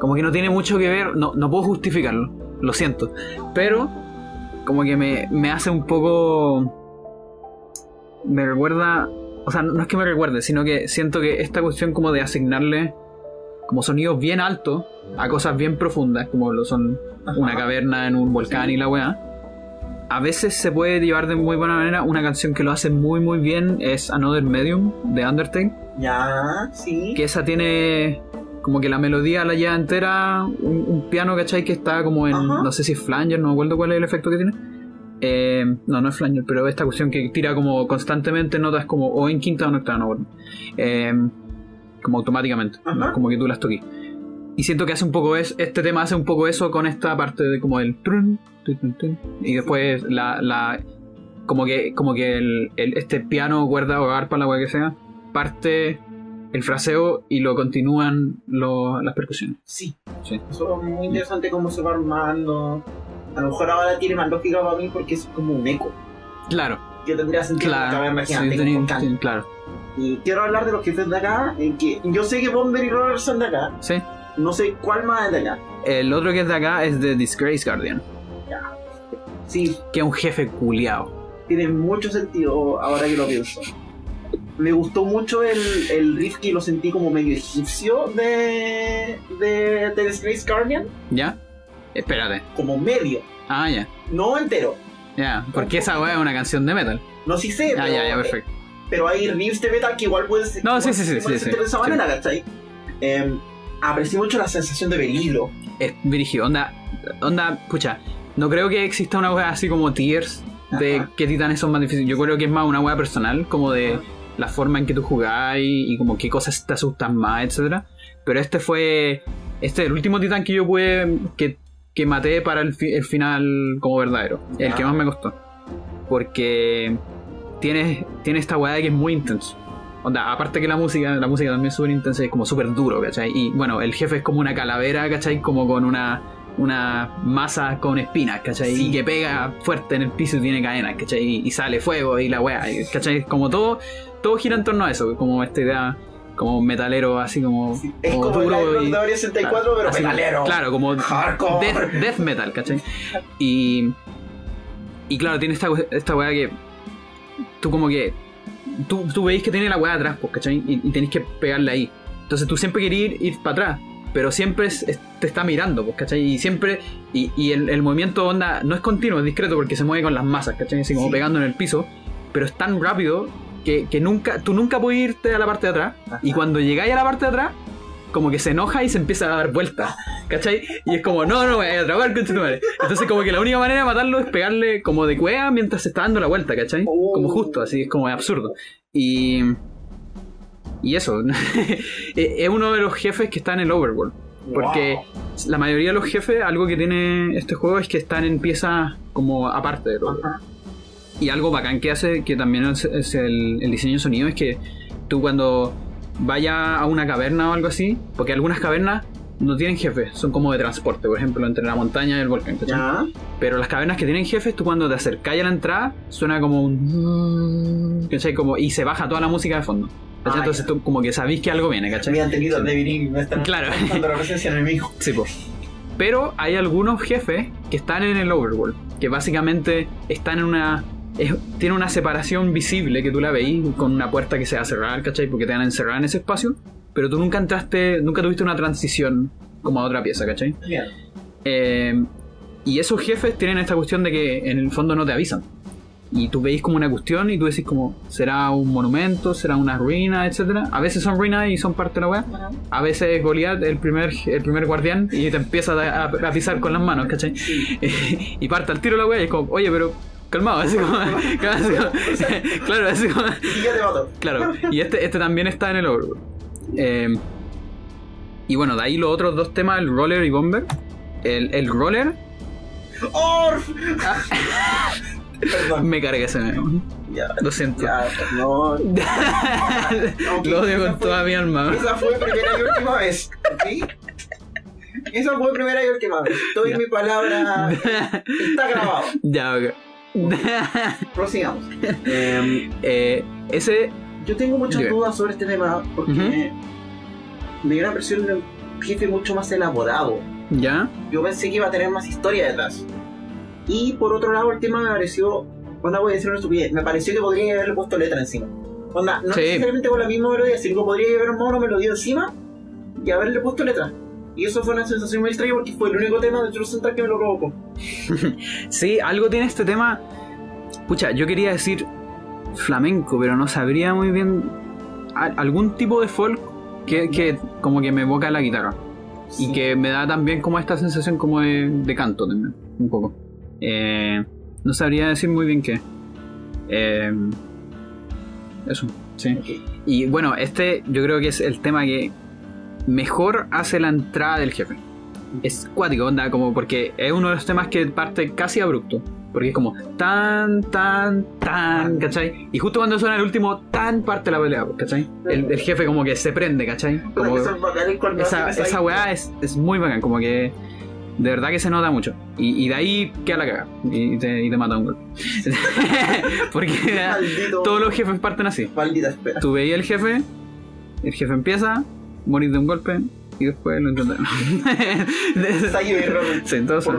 como que no tiene mucho que ver, no, no puedo justificarlo, lo siento, pero como que me, me hace un poco... Me recuerda, o sea, no es que me recuerde, sino que siento que esta cuestión como de asignarle como sonidos bien altos a cosas bien profundas, como lo son una caverna en un volcán y la weá. A veces se puede llevar de muy buena manera. Una canción que lo hace muy muy bien es Another Medium de Undertale. Ya, sí. Que esa tiene como que la melodía la lleva entera. Un, un piano, ¿cachai? Que está como en. Ajá. No sé si es flanger, no me acuerdo cuál es el efecto que tiene. Eh, no, no es flanger, pero esta cuestión que tira como constantemente notas como o en quinta o en octava, no. Eh, como automáticamente, no como que tú las toques. Y siento que hace un poco es, este tema hace un poco eso con esta parte de como el trun, tun, tun, y después la, la como que como que el, el- este piano, cuerda o arpa, la que sea, parte el fraseo y lo continúan lo- las percusiones. Sí. Sí. Eso es muy interesante cómo se va armando. A lo mejor ahora tiene más lógica para mí porque es como un eco. Claro, Yo tendría sentido claro. que caverna sí, claro. Y quiero hablar de los jefes de acá, en que yo sé que Bomber y Roller son de acá, Sí. no sé cuál más es de acá. El otro que es de acá es de Disgrace Guardian, Sí, que es un jefe culiao. tiene mucho sentido ahora que lo pienso. Me gustó mucho el, el riff que lo sentí como medio egipcio de, de, de Disgrace Guardian, ¿Ya? Espérate. como medio, Ah, ya. no entero. Ya. Porque esa weá es una canción de metal. No sí sé, Ah, pero, ya, ya, perfecto. pero hay riffs de metal que igual pueden ser No, igual- sí, sí, sí, sí, sí. de esa manera, ¿cachai? Em, aprecié mucho la sensación de peligro. Es dirigido. Onda, onda, pucha. No creo que exista una weá así como tiers de Ajá. qué titanes son más difíciles. Yo creo que es más una weá personal, como de Ajá. la forma en que tú jugáis y como qué cosas te asustan más, etcétera. Pero este fue. Este es el último titán que yo pude. que, que maté para el, fi- el final como verdadero. El que más me costó. Porque tiene, tiene esta weá que es muy intenso. Onda, aparte que la música, la música también es súper intensa, es como súper duro, ¿cachai? Y bueno, el jefe es como una calavera, ¿cachai? Como con una, una masa con espinas, ¿cachai? Sí. Y que pega fuerte en el piso y tiene cadenas, ¿cachai? Y, y sale fuego y la weá, y- ¿cachai? Como todo, todo gira en torno a eso, como esta idea como metalero, así como, Es como el Iron Man de 64, pero así como- metalero. Claro, como Hardcore. death, death metal, ¿cachai? Y, y claro, tiene esta, esta weá que tú como que... Tú, tú veis que tiene la weá atrás, pues, ¿cachai? Y, y tenéis que pegarle ahí. Entonces tú siempre querías ir, ir para atrás, pero siempre es- es- te está mirando, pues, ¿cachai? Y siempre... Y, y el, el movimiento onda no es continuo, es discreto porque se mueve con las masas, ¿cachai? Así como Sí. pegando en el piso, pero es tan rápido que, que nunca, tú nunca puedes irte a la parte de atrás. Ajá. Y cuando llegáis a la parte de atrás, como que se enoja y se empieza a dar vueltas, ¿cachai? Y es como, no, no, voy a atrapar con tu madre. Entonces, como que la única manera de matarlo es pegarle como de cueva mientras se está dando la vuelta, ¿cachai? Oh. Como justo, así, es como absurdo. Y. Y eso, es uno de los jefes que está en el Overworld. Porque Wow. la mayoría de los jefes, algo que tiene este juego es que están en piezas como aparte de todo. Ajá. Y algo bacán que hace, que también es, es el, el diseño de sonido, es que tú cuando vayas a una caverna o algo así, porque algunas cavernas no tienen jefes, son como de transporte, por ejemplo, entre la montaña y el volcán. ¿cachai? Ya. Pero las cavernas que tienen jefes, tú cuando te acercas a la entrada, suena como un... ¿cachai? Como, y se baja toda la música de fondo. Ah, Entonces tú como que sabís que algo viene, ¿cachai? Habían tenido el David están Claro. la presencia enemigo. Sí, po. Pero hay algunos jefes que están en el overworld, que básicamente están en una... es- tiene una separación visible que tú la veís con una puerta que se va a cerrar, ¿cachai? Porque te van a encerrar en ese espacio, pero tú nunca entraste, nunca tuviste una transición como a otra pieza, ¿cachai? Bien. Eh, y esos jefes tienen esta cuestión de que en el fondo no te avisan. Y tú veis como una cuestión y tú decís como, ¿será un monumento? ¿Será una ruina? Etcétera. A veces son ruinas y son parte de la weá. A veces es Goliath, el primer, el primer guardián, y te empieza a, a- a pisar con las manos, ¿cachai? y parte al tiro la weá y es como, oye, pero calmado, así como, claro, así como, Y yo te mato. claro. Y este, este también está en el Overworld. Eh, y bueno, de ahí los otros dos temas, el roller y bomber. El, el roller ¡Orf! Perdón. me carga ese meme. Ya. Lo siento. Ya, no. Lo odio con toda mi alma. Esa fue primera y última vez. ¿Ok? Esa fue primera y última vez. Doy mi palabra. Está grabado. ya, ok. Prosigamos. Em, Eh, ese, yo tengo muchas dudas sobre este tema porque me dio una impresión de un jefe mucho más elaborado. ya, Yo pensé que iba a tener más historia detrás. Y por otro lado, el tema me pareció. Onda, voy a decir una estupidez. Me pareció que podría haberle puesto letra encima. Onda, no Sí. necesariamente con la misma melodía, sino que podría haber armado una melodía encima y haberle puesto letra. Y eso fue una sensación muy extraña porque fue el único tema de True Central que me lo provocó. sí, algo tiene este tema. Pucha, yo quería decir flamenco, pero no sabría muy bien. algún tipo de folk que, que como que me evoca la guitarra. Y que me da también como esta sensación como de, de canto también, un poco. Eh, no sabría decir muy bien qué. Eh, eso, sí. Y bueno, este yo creo que es el tema que mejor hace la entrada del jefe. Es cuático, onda, como porque es uno de los temas que parte casi abrupto. Porque es como tan, tan, tan, ¿cachai? Y justo cuando suena el último, tan parte la pelea, ¿cachai? El, el jefe como que se prende, ¿cachai? Como, cuando esa, esa weá es, es muy bacán, como que de verdad que se nota mucho. Y, y de ahí queda la caga. Y te, y te mata un golpe. Porque Maldito. todos los jefes parten así. Maldita espera. Tú veías el jefe, el jefe empieza, morís de un golpe y después lo Robin. sí, entonces.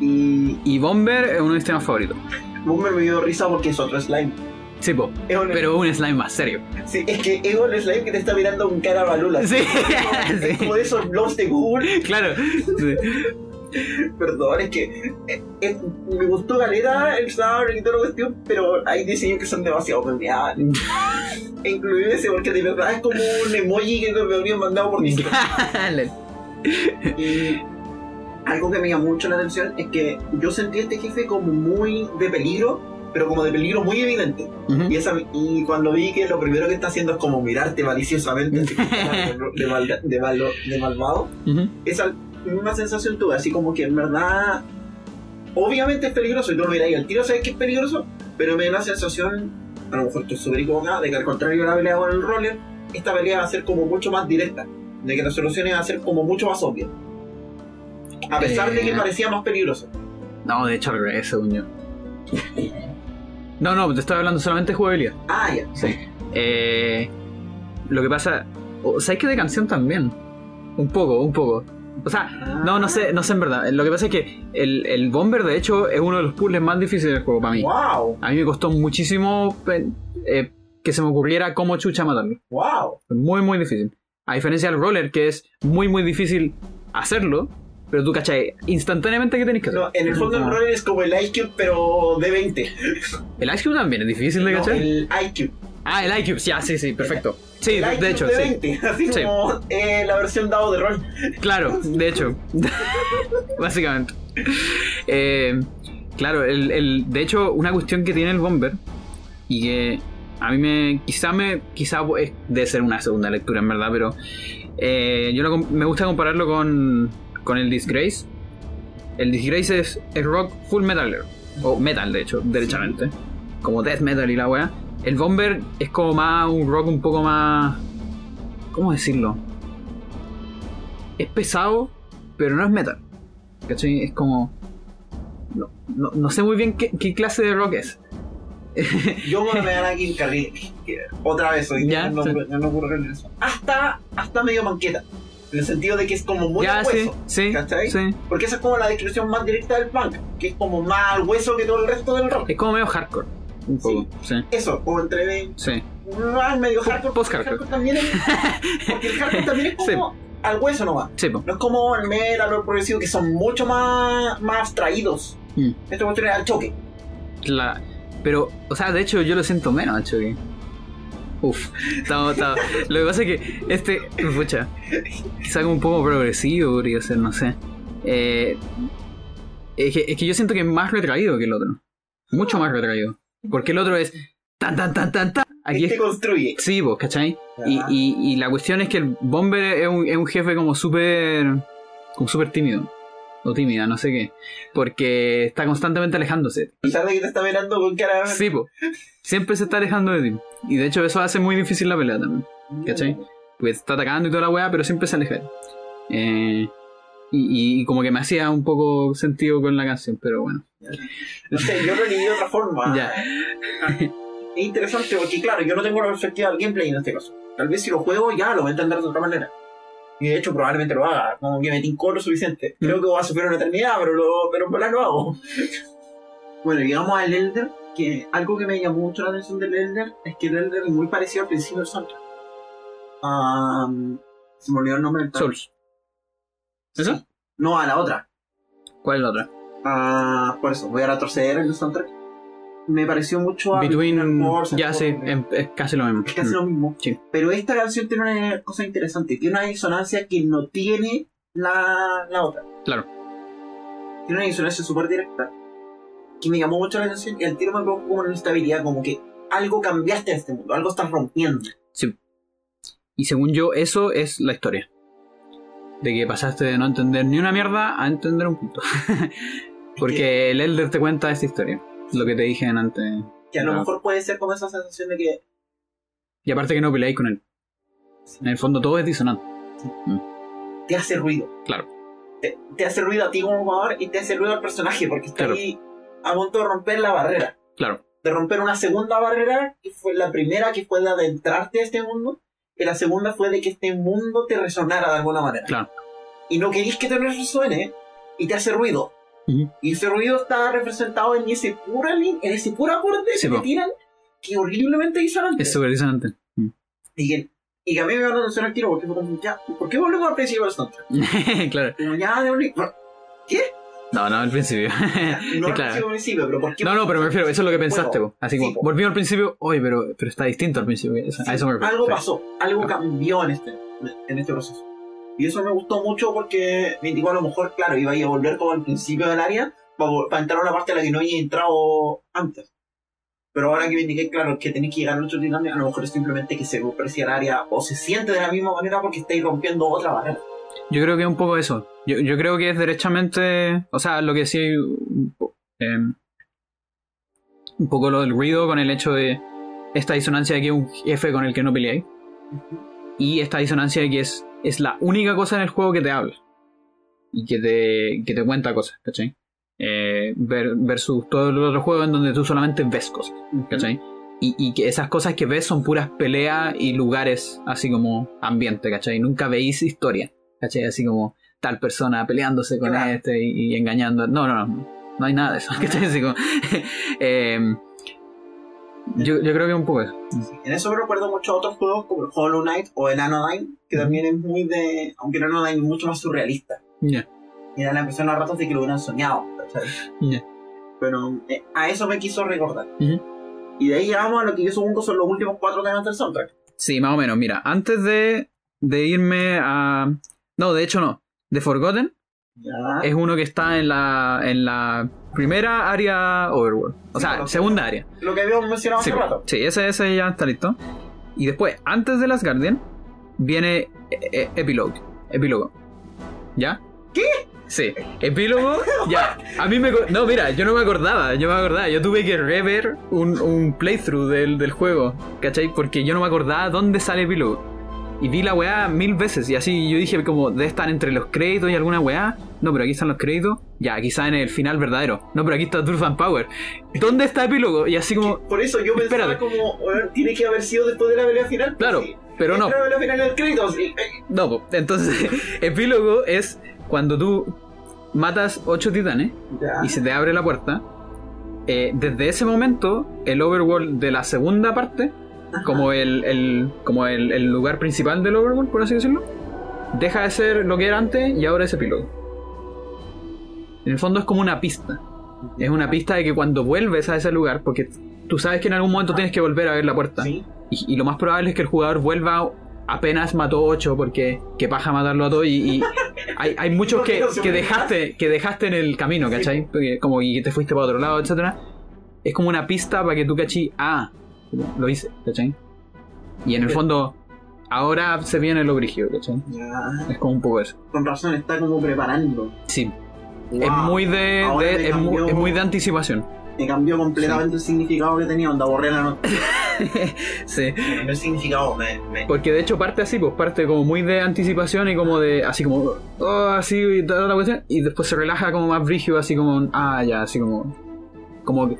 Y Y Bomber es uno de mis temas favoritos. Boomer me dio risa porque es otro slime. Sí, po, Es un, pero un slime más serio. sí, es que es un slime que te está mirando con cara balula. Sí, Es sí. como de esos blogs de Google. Claro. Sí. Perdón, es que eh, eh, me gustó Galera, el Sour y toda la cuestión, pero hay diseños que son demasiado memeables. E inclusive ese porque de verdad es como un emoji que me habrían mandado por Discord. Y algo que me llamó mucho la atención es que yo sentí a este jefe como muy de peligro, pero como de peligro muy evidente. Ujú. Y, esa, y cuando vi que lo primero que está haciendo es como mirarte maliciosamente, de, malda- de, malvado, Ujú. esa misma sensación tuve, así como que en verdad, obviamente es peligroso, y tú lo miras y al tiro sabes que es peligroso, pero me da la sensación, a lo mejor estoy súper equivocada, de que al contrario de la pelea con el roller, esta pelea va a ser como mucho más directa, de que las soluciones van a ser como mucho más obvias. A pesar de que Eh. parecía más peligroso. No, de hecho al revés, según yo. No, no, te estoy hablando solamente de jugabilidad. Ah, ya. Sí. Eh, lo que pasa. O ¿Sabes que de canción también? Un poco, un poco. O sea, no, no sé, no sé en verdad. Lo que pasa es que el, el Bomber, de hecho, es uno de los puzzles más difíciles del juego para mí. Wow, A mí me costó muchísimo eh, eh, que se me ocurriera cómo chucha matarlo. wow. Muy, muy difícil. A diferencia del roller, que es muy, muy difícil hacerlo, pero tú cachai instantáneamente que tenés que hacer. No, en el fondo el roller es como el IQ, pero de 20. El Cube también es difícil de No, cachar. el IQ. Ah, el iCube, ya, sí, sí, perfecto. Sí, el de, de hecho, de sí. 20, así Sí. como eh, la versión dado de rol. Claro, de hecho. Básicamente. Eh, claro, el, el- de hecho, una cuestión que tiene el Bomber y que a mí me. Quizá me. Quizá es- debe ser una segunda lectura, en verdad, pero. eh, yo lo me gusta compararlo con, con el Disgrace. El Disgrace es, es rock full metaler. O metal, de hecho, derechamente. Como death metal y la weá. El Bomber es como más un rock un poco más. ¿Cómo decirlo? Es pesado, pero no es metal. ¿Cachai? Es como. No, no, no sé muy bien qué, qué clase de rock es. Yo me dan aquí carril, otra vez hoy, Ya, no, sí. no, ocurre eso. Hasta, hasta medio manqueta. En el sentido de que es como muy ya, sí, hueso. sí, ¿cachai? sí. Porque esa es como la descripción más directa del punk, que es como más al hueso que todo el resto del rock. Es como medio hardcore. Un poco, sí. Eso, como entre Sí. más medio hardcore. Post-hardcore. porque el también es, porque el hardcore también es como al hueso nomás. Sí, po. No es como el metal o el progresivo que son mucho más, más abstraídos. Mm. Esta cuestión es al choque. La- Pero, o sea, de hecho yo lo siento menos, al Chucky. Uf, estamos, estamos. Lo que pasa es que este, pucha, quizá como un poco progresivo podría ser, no sé. Eh, es, que, es que yo siento que es más retraído que el otro. Mucho más retraído. Porque el otro es tan, tan, tan, tan, tan. Aquí Este es. construye. Sí, vos, ¿cachai? Y, Ajá. y, y la cuestión es que el Bomber es un, es un jefe como súper. como súper tímido. O tímida, no sé qué. Porque está constantemente alejándose. De que te está mirando con cara Sí, po. Siempre se está alejando de ti. Y de hecho eso hace muy difícil la pelea también. ¿Cachai? Porque te está atacando y toda la weá, pero siempre se aleja. Eh, y, y como que me hacía un poco sentido con la canción, pero bueno. No sé, yo lo leí de otra forma. Ya. Es interesante porque, claro, yo no tengo la perspectiva del gameplay en este caso. Tal vez si lo juego ya lo voy a entender de otra manera. Y de hecho probablemente lo haga, como que me tincó lo suficiente. Mm. Creo que voy a sufrir una eternidad, pero, lo, pero lo hago. bueno, llegamos al Elder, que algo que me llamó mucho la atención del Elder es que el Elder es muy parecido al principio del soundtrack. Um, se me olvidó el nombre del. Souls. No, a la otra. ¿Cuál es la otra? Ah, por eso, voy a retroceder en el soundtrack. Me pareció mucho a Between. Force, Ya, Force. em- es casi lo mismo. Es casi lo mismo. Sí. Pero esta canción tiene una cosa interesante. Tiene una disonancia que no tiene la, la otra. Claro. Tiene una disonancia súper directa. Que me llamó mucho la atención. Y al tiro me provocó como una instabilidad. Como que algo cambiaste en este mundo. Algo estás rompiendo. Sí. Y según yo, eso es la historia. De que pasaste de no entender ni una mierda a entender un punto. Porque el Elder te cuenta esta historia. Lo que te dije en antes. Que a lo mejor puede ser como esa sensación de que Y aparte que no peleáis con él. En el fondo todo es disonante. te hace ruido. Claro. te, te hace ruido a ti como jugador y te hace ruido al personaje porque está Claro. ahí a punto de romper la barrera. Claro. De romper una segunda barrera, que fue la primera que fue de adentrarte a este mundo, y la segunda fue de que este mundo te resonara de alguna manera. Claro. Y no querís que te resuene y te hace ruido. Y ese ruido está representado en ese pura en ese puro acorde Sí, que po. tiran, que horriblemente disonante. Es súper disonante. Mm. Y que, y que a mí me va a atención al tiro porque fue como, ya, ¿por qué volvemos al principio del soundtrack? claro. Como, ya, de un... ¿Qué? No, no, al principio. No al claro. principio, principio, pero ¿por qué? No, no, pero me refiero, eso es lo que pensaste, Bueno. Así sí, como, volvimos al principio, oye, pero, pero está distinto al principio. eso- Sí, a eso me refiero. algo Sí. pasó, algo cambió en este, en este proceso. Y eso me gustó mucho porque me indicó a lo mejor, claro, iba a ir a volver como al principio del área para, entrar a una parte a la que no había entrado antes. Pero ahora que me indiqué, claro, que tenéis que llegar a otro titán, a lo mejor es simplemente que se aprecia el área o se siente de la misma manera porque estáis rompiendo otra barrera. Yo creo que es un poco eso. Yo, yo creo que es derechamente. O sea, lo que sí. Em, un poco lo del ruido con el hecho de esta disonancia de que es un jefe con el que no peleáis. Y esta disonancia de que es, es la única cosa en el juego que te habla. Y que te, que te cuenta cosas, ¿cachai? Eh, ver- versus todo el otro juego en donde tú solamente ves cosas, ¿cachai? Y, y que esas cosas que ves son puras peleas y lugares así como ambiente, ¿cachai? Nunca veis historia, ¿cachai? Así como tal persona peleándose con Claro. este y, y engañando. No, no, no. No hay nada de eso, ¿cachai? Así como, em, yo, yo creo que un poco eso. En eso me recuerdo mucho a otros juegos como el Hollow Knight o el Anodyne, que también es muy de. Aunque el Anodyne es mucho más surrealista. Ya. Y da la impresión a ratos de que lo hubieran soñado. Pero eh, a eso me quiso recordar. Y de ahí llegamos a lo que yo supongo son los últimos cuatro temas del soundtrack. Sí, más o menos. Mira, antes de, de irme a. No, de hecho no. The Forgotten Ya. es uno que está en la, en la primera área Overworld. O Sí, sea, segunda área. Lo que habíamos mencionado Sí, hace rato. sí, ese, ese ya está listo. Y después, antes de Las Guardian, viene eh, Epilogue. Epílogo. ¿Ya? ¿Qué? Sí, epílogo, ya. A mí me. No, mira, yo no me acordaba, yo no me acordaba. Yo tuve que rever un, un playthrough del, del juego, ¿cachai? Porque yo no me acordaba dónde sale epílogo. Y vi la weá mil veces y así yo dije como debe estar entre los créditos y alguna weá. No, pero aquí están los créditos. Ya, aquí está en el final verdadero. No, pero aquí está and Power. ¿Dónde está epílogo? Y así como... Por eso yo pensaba como, bueno, tiene que haber sido después de la pelea final. pues Claro, sí. pero no. Entra La pelea final del crédito. sí. No, entonces epílogo es cuando tú matas ocho titanes Ya. y se te abre la puerta. eh, desde ese momento, el overworld de la segunda parte, como el, el- como el, el lugar principal del overworld, por así decirlo, deja de ser lo que era antes y ahora es epílogo. En el fondo es como una pista. Es una pista de que cuando vuelves a ese lugar, porque tú sabes que en algún momento tienes que volver a ver la puerta. Sí. Y, y lo más probable es que el jugador vuelva apenas mató 8 porque que paja matarlo a todos y, y hay, hay muchos que, que dejaste que dejaste en el camino, ¿cachai? Porque como y te fuiste para otro lado, etcétera. Es como una pista para que tú cachí, ah, lo hice, ¿cachai? Y en el fondo, ahora se viene lo brígido, ¿cachai? Ya. Es como un poco eso. Con razón, está como preparando. Sí, es muy de, es, muy de anticipación. Me cambió completamente el significado que tenía. Onda, borré la nota. sí. El significado. Me, me... Porque de hecho parte así, pues parte como muy de anticipación y como de, así como, oh, así y toda la cuestión, y después se relaja como más brígido, así como, ah, ya, así como, como, que,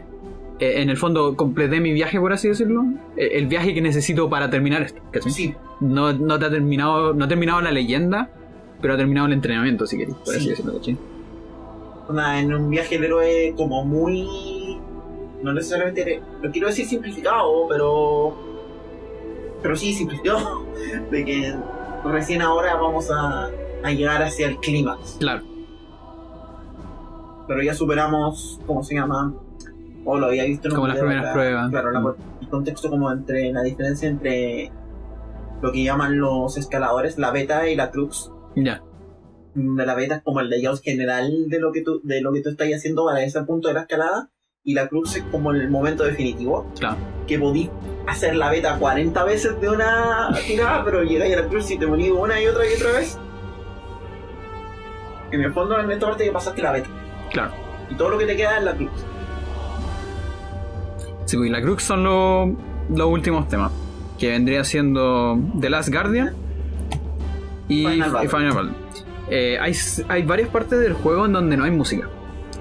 eh, en el fondo completé mi viaje, por así decirlo, eh, el viaje que necesito para terminar esto, ¿cachai? Sí, No, no te ha terminado, no ha terminado la leyenda, pero ha terminado el entrenamiento, si queréis, por así Sí. decirlo, ¿cachai? una- en un viaje del héroe como muy. No necesariamente. Lo quiero decir simplificado, pero. Pero sí, simplificado. De que recién ahora vamos a, a llegar hacia el clímax. Claro, Pero ya superamos. ¿Cómo se llama? O lo había visto en un Como las video, primeras pruebas. Claro, la- Mm. el contexto como entre la diferencia entre lo que llaman los escaladores, la beta y la crux. ya, de la beta es como el layout general de lo que tú, de lo que tú estás haciendo para ese punto de la escalada. Y la crux es como el momento definitivo. claro, Que podí hacer la beta 40 veces de una tirada, pero llegáis a la crux y te morís una y otra y otra vez. En el fondo, en esta parte que pasaste la beta. claro. Y todo lo que te queda es la crux. Sí, pues y la Crux son los los últimos temas. Que vendría siendo The Last Guardian y Final y Battle. Final Battle. eh, hay, hay varias partes del juego en donde no hay música.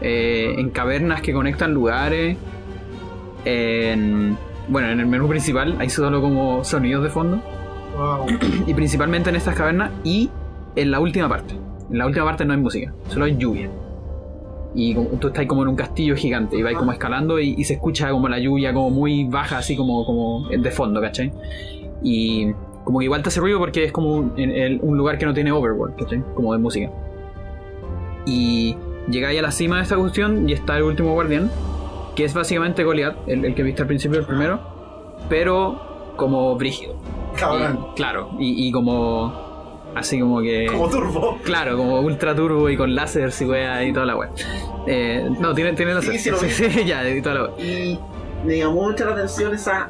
Eh, en cavernas que conectan lugares. En, bueno, en el menú principal hay solo como sonidos de fondo. Wow. Y principalmente en estas cavernas y en la última parte. En la última parte no hay música, solo hay lluvia. Y tú estás como en un castillo gigante y vas como escalando y, y se escucha como la lluvia como muy baja, así como, como de fondo, ¿cachai? Y como que igual te hace ruido porque es como un, en- en un lugar que no tiene overworld, ¿cachai? Como de música. Y llegáis a la cima de esta cuestión y está el último guardián, que es básicamente Goliath, el, el que viste al principio, el primero, pero como brígido. Cabrón. Y- claro, y, y como. Así como que. Como turbo. Claro, como ultra turbo y con láser y wea y toda la wea. Eh, no, tiene, tiene láser. Sí, sí, lo sí, ya, y toda la wea. Y me llamó mucho la atención esa.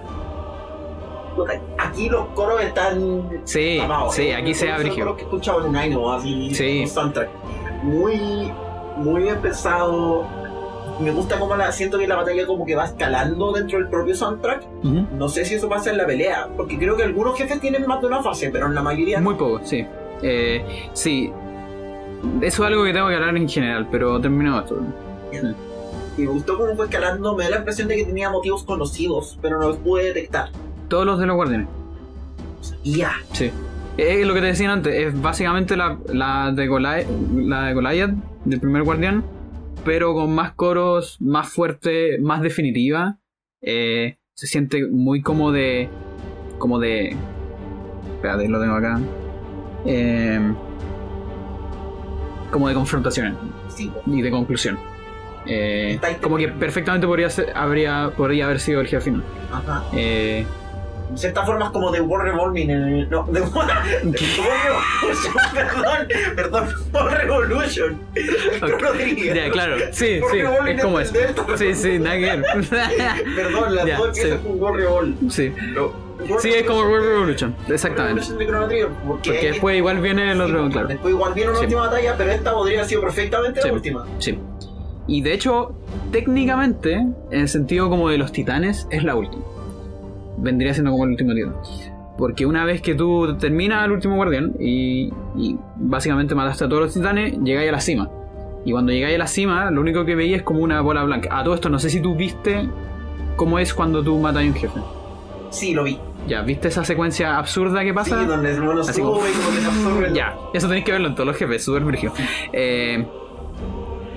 Aquí los coros están. Sí, tapados, sí, aquí se abre los coros que escuchaba en Nino, así. Sí. soundtrack. Muy. Muy bien pensado. Me gusta cómo la, siento que la batalla como que va escalando dentro del propio soundtrack. No sé si eso pasa en la pelea, porque creo que algunos jefes tienen más de una fase, pero en la mayoría Muy poco, sí. Eh, sí. Eso es algo que tengo que hablar en general, pero termino esto. Y me gustó cómo fue escalando, me da la impresión de que tenía motivos conocidos, pero no los pude detectar. Todos los de los guardianes. Ya. Sí. Es lo que te decía antes, es básicamente la, la, de Goliath, la de Goliath, del primer guardián, pero con más coros, más fuerte, más definitiva. Eh, se siente muy como de. como de. Espérate, lo tengo acá. Eh, como de confrontaciones Sí, y de conclusión. Eh, como que perfectamente podría, ser, habría, podría haber sido el jefe final. ajá. Eh, De cierta forma es como de War Revolving. No, de War, Revolution, perdón, perdón, War Revolution. Ok. Rodríguez. ya, claro, sí, War sí, Revolving es como. Delta. Sí, sí, nada que. Perdón, las Ya, dos empiezan sí. con War Revolving. Sí, No, sí, es como World Revolution, exactamente. Revolution de Chrono Trigger, porque, Porque después igual viene el otro, Sí, claro. Después igual viene una Sí. última batalla, pero esta podría haber sido perfectamente Sí. la última. Sí. Y de hecho, técnicamente, en el sentido como de los titanes, es la última. Vendría siendo como el último titán. Porque una vez que tú terminas al último guardián y, y básicamente mataste a todos los titanes, llegáis a la cima. Y cuando llegáis a la cima, lo único que veías es como una bola blanca. A todo esto, no sé si tú viste cómo es cuando tú matas a un jefe. Sí, lo vi. Ya, ¿viste esa secuencia absurda que pasa? Sí, donde el mono sube como- y como que se absorbe. Ya, eso tenéis que verlo en todos los jefes, súper brígido. Eh,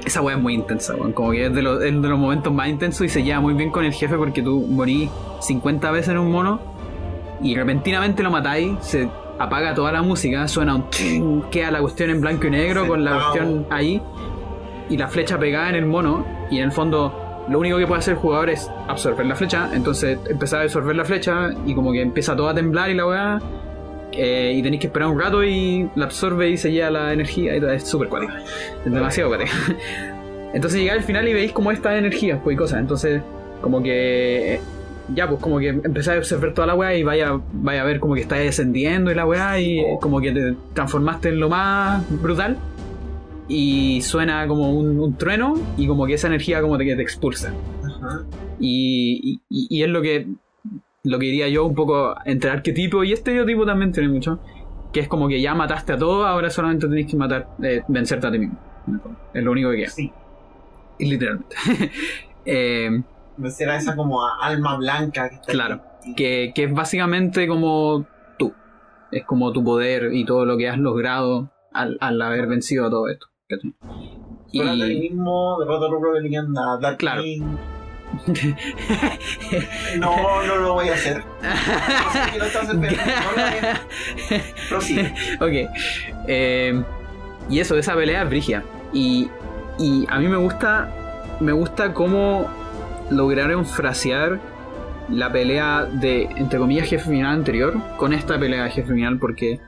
esa weá es muy intensa, weón. Como que es de, los, es de los momentos más intensos y se lleva muy bien con el jefe porque tú morís 50 veces en un mono y repentinamente lo matáis, se apaga toda la música, suena un tring, queda la cuestión en blanco y negro con la cuestión ahí y la flecha pegada en el mono y en el fondo lo único que puede hacer el jugador es absorber la flecha, entonces empezar a absorber la flecha y como que empieza todo a temblar y la weá eh, y tenéis que esperar un rato y la absorbe y se lleva la energía y todo, es súper cuático. Es demasiado cuático. Entonces llegáis al final y veis como estas energías pues, y cosas. Entonces, como que. eh, Ya, pues como que empezáis a observar toda la weá y vaya, vaya a ver como que estáis descendiendo y la weá y eh, como que te transformaste en lo más brutal. Y suena como un, un trueno y como que esa energía como que te expulsa. Y- y es lo que lo que diría yo un poco entre arquetipo y estereotipo también tiene mucho. Que es como que ya mataste a todos, ahora solamente tenés que matar, eh, vencerte a ti mismo. Es lo único que queda. Sí. Y literalmente. Eh, será esa como alma blanca que está Claro. que, que es básicamente como tú. Es como tu poder y todo lo que has logrado al, al haber vencido a todo esto. Y, mismo derrota a Rebellion a Dark Claro. King. No, no lo voy a hacer. No sé que lo estás esperando. No lo. Prosigue. ok. Eh, y eso, esa pelea es brigia. Y, y a mí me gusta. Me gusta cómo lograron frasear la pelea de, entre comillas, jefe final anterior con esta pelea de jefe final, porque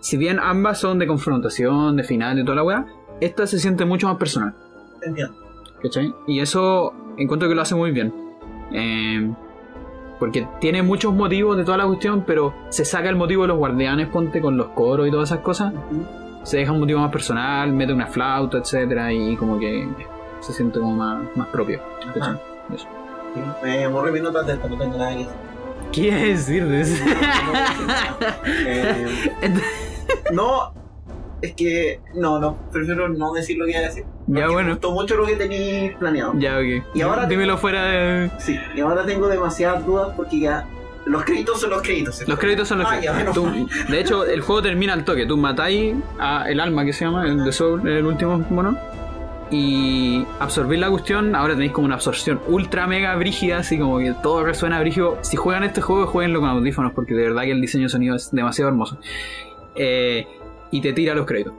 si bien ambas son de confrontación, de final, de toda la weá, esta se siente mucho más personal. Entiendo. ¿Cachai? Y eso encuentro que lo hace muy bien. Eh, porque tiene muchos motivos de toda la cuestión, pero se saca el motivo de los guardianes, ponte con los coros y todas esas cosas. Se deja un motivo más personal, mete una flauta, etcétera Y como que se siente como más, más propio. ¿cachai? Eso. Me de esto, no tengo nada que decir. ¿Qué decir de eso? Eh, no, Es que, no, no, prefiero no decir lo que iba a decir. Ya, bueno. Me gustó mucho lo que tenéis planeado. Ya, ok. Y ahora- Dímelo fuera de. Sí, y ahora tengo demasiadas dudas porque ya. Los créditos son los créditos. Los créditos son los Ah, créditos. Tú- de hecho, el juego termina al toque. Tú matáis a el alma que se llama, el de Soul, el último mono. Y absorbir la cuestión, ahora tenéis como una absorción ultra mega brígida, así como que todo resuena brígido. Si juegan este juego, jueguenlo con audífonos, porque de verdad que el diseño de sonido es demasiado hermoso. Eh, y te tira los créditos.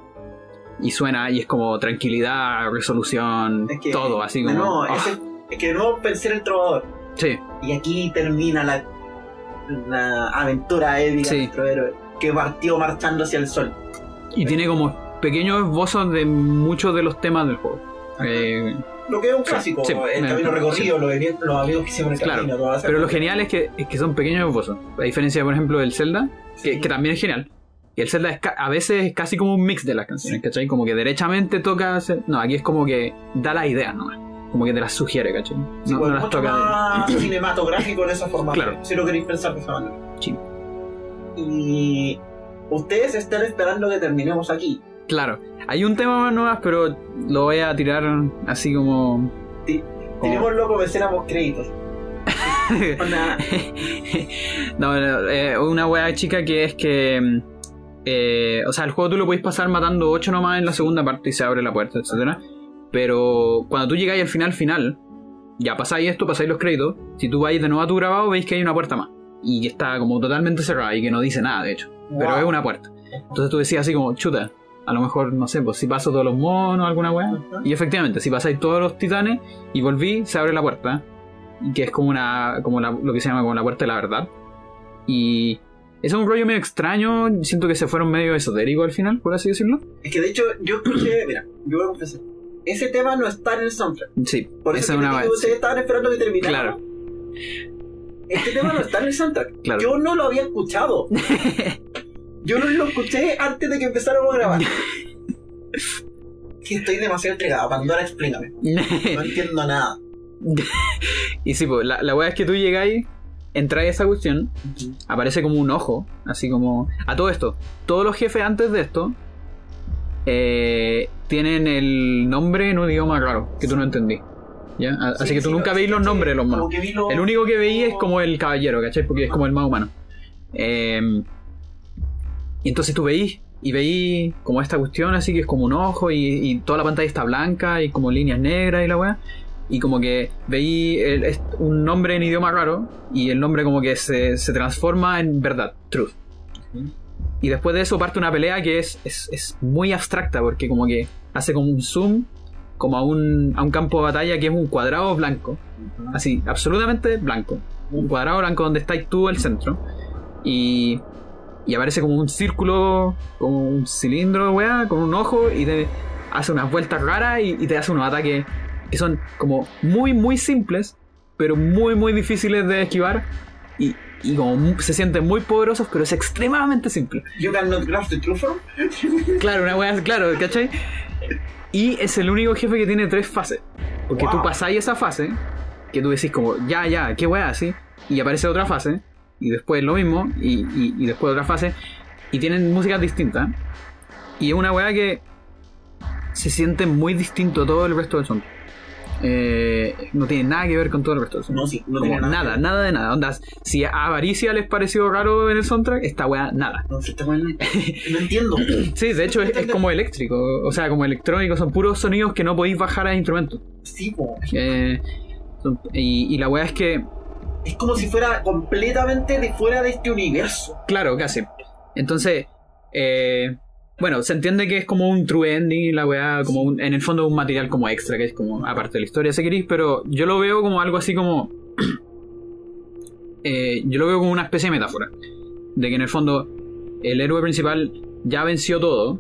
Y suena, y es como tranquilidad, resolución, Es que, todo, así como. nuevo, ah, ese- es que de nuevo pensé en el trovador. sí, Y aquí termina la, la aventura épica Sí. de nuestro héroe. Que partió marchando hacia el sol. y tiene como pequeños esbozos de muchos de los temas del juego. Eh, Lo que es un Sí, clásico, sí, el camino recorrido, los, evien- los amigos que hicieron el Claro, camino, todas esas Pero lo genial es que, es que son pequeños esbozos. A diferencia, por ejemplo, del Zelda, que, Sí. que también es genial. Y el Zelda es a veces es casi como un mix de las canciones, ¿cachai? Como que derechamente toca hacer... No, aquí es como que da las ideas nomás. Como que te las sugiere, ¿cachai? No, Sí, no pues, las de- cinematográfico en esa forma. Claro. Si lo queréis pensar de esa manera. Sí. Y ustedes están esperando que terminemos aquí. Claro. Hay un tema más nuevas, pero lo voy a tirar así como... Ti- como- Tirémoslo como créditos. No, no, eh, una wea chica que es que. Eh, o sea, el juego tú lo podéis pasar matando 8 nomás en la segunda parte y se abre la puerta, etcétera. Pero cuando tú llegáis al final final, ya pasáis esto, pasáis los créditos. Si tú vais de nuevo a tu grabado, veis que hay una puerta más. Y que está como totalmente cerrada y que no dice nada, de hecho. Pero es una puerta. Entonces tú decías así como, chuta, a lo mejor, no sé, pues si paso todos los monos, alguna wea. Ajá. Y efectivamente, si pasáis todos los titanes y volví, se abre la puerta. Que es como una. como la- lo que se llama como la puerta de la verdad. Y. Es un rollo medio extraño. Siento que se fueron medio esotérico al final, por así decirlo. Es que de hecho, yo escuché, mira, yo voy a confesar. Ese tema no está en el soundtrack. Sí, Por eso es una ustedes estaban esperando que terminara. Claro. Este tema no está en el soundtrack. Claro. Yo no lo había escuchado. Yo no lo escuché antes de que empezáramos a grabar. Que estoy demasiado entregado. Pandora, explícame. No entiendo nada. y sí, pues la, la wea es que tú llegáis, entráis a esa cuestión, aparece como un ojo, así como... A todo esto, todos los jefes antes de esto eh, tienen el nombre en un idioma raro, que tú no entendí. ¿ya? A- Así Sí, que tú sí, nunca veis los nombres de los monos. lo- El único que veí es como el caballero, ¿cachai? Porque es como el más humano. Eh, y entonces tú veís y veís como esta cuestión así que es como un ojo y, y toda la pantalla está blanca y como líneas negras y la weá. Y como que veí el- un nombre en idioma raro y el nombre como que se, se transforma en verdad, truth. Y después de eso parte una pelea que es, es, es muy abstracta porque como que hace como un zoom como a un, a un campo de batalla que es un cuadrado blanco. Así, absolutamente blanco. Un cuadrado blanco donde estáis tú el centro. Y, y aparece como un círculo, como un cilindro, weá, con un ojo y te hace unas vueltas raras y, y te hace unos ataques que son como muy, muy simples, pero muy, muy difíciles de esquivar. Y, y como se sienten muy poderosos, pero es extremadamente simple. You cannot grasp the true form. Claro, una weá, claro, ¿cachai? Y es el único jefe que tiene tres fases. Porque tú Wow. pasáis esa fase, que tú decís como, ya, ya, qué weá, así. Y aparece otra fase, y después lo mismo, y, y- y después otra fase. Y tienen músicas distintas. Y es una weá que se siente muy distinto a todo el resto del son. No tiene nada que ver con todo el resto. No, sí, no tiene nada. nada, nada de nada. Onda, si a Avaricia les pareció raro en el soundtrack, esta weá, nada. No, entiendo. Sí, de hecho es, es como eléctrico, o sea, como electrónico, son puros sonidos que no podéis bajar a instrumentos. Sí. Eh, son- y, y la weá es que, Es como si fuera completamente de fuera de este universo. claro, casi. Entonces, eh, bueno, se entiende que es como un true ending, la weá, como un- en el fondo un material como extra, que es como aparte de la historia, si queréis, pero yo lo veo como algo así como... eh, yo lo veo como una especie de metáfora. De que en el fondo el héroe principal ya venció todo,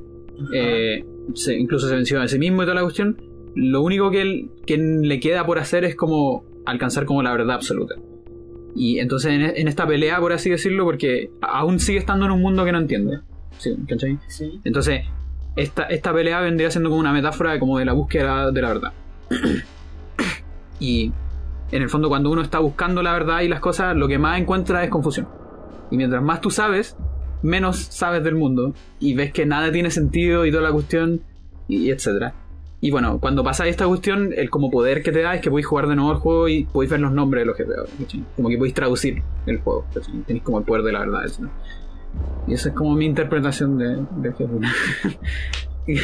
Eh, se- incluso se venció a sí mismo y toda la cuestión. Lo único que, él- que le queda por hacer es como alcanzar como la verdad absoluta. Y entonces en, en esta pelea, por así decirlo, porque aún sigue estando en un mundo que no entiende. Sí, ¿cachai? Sí. Entonces, esta, esta pelea vendría siendo como una metáfora como de la búsqueda de la verdad. y en el fondo, cuando uno está buscando la verdad y las cosas, lo que más encuentra es confusión. Y mientras más tú sabes, menos sabes del mundo y ves que nada tiene sentido y toda la cuestión y, y etcétera. Y bueno, cuando pasa esta cuestión, el como poder que te da es que podéis jugar de nuevo el juego y podéis ver los nombres de los jefes. Como que podéis traducir el juego. ¿cachai? Tenéis como el poder de la verdad. Y esa es como mi interpretación de, jefe.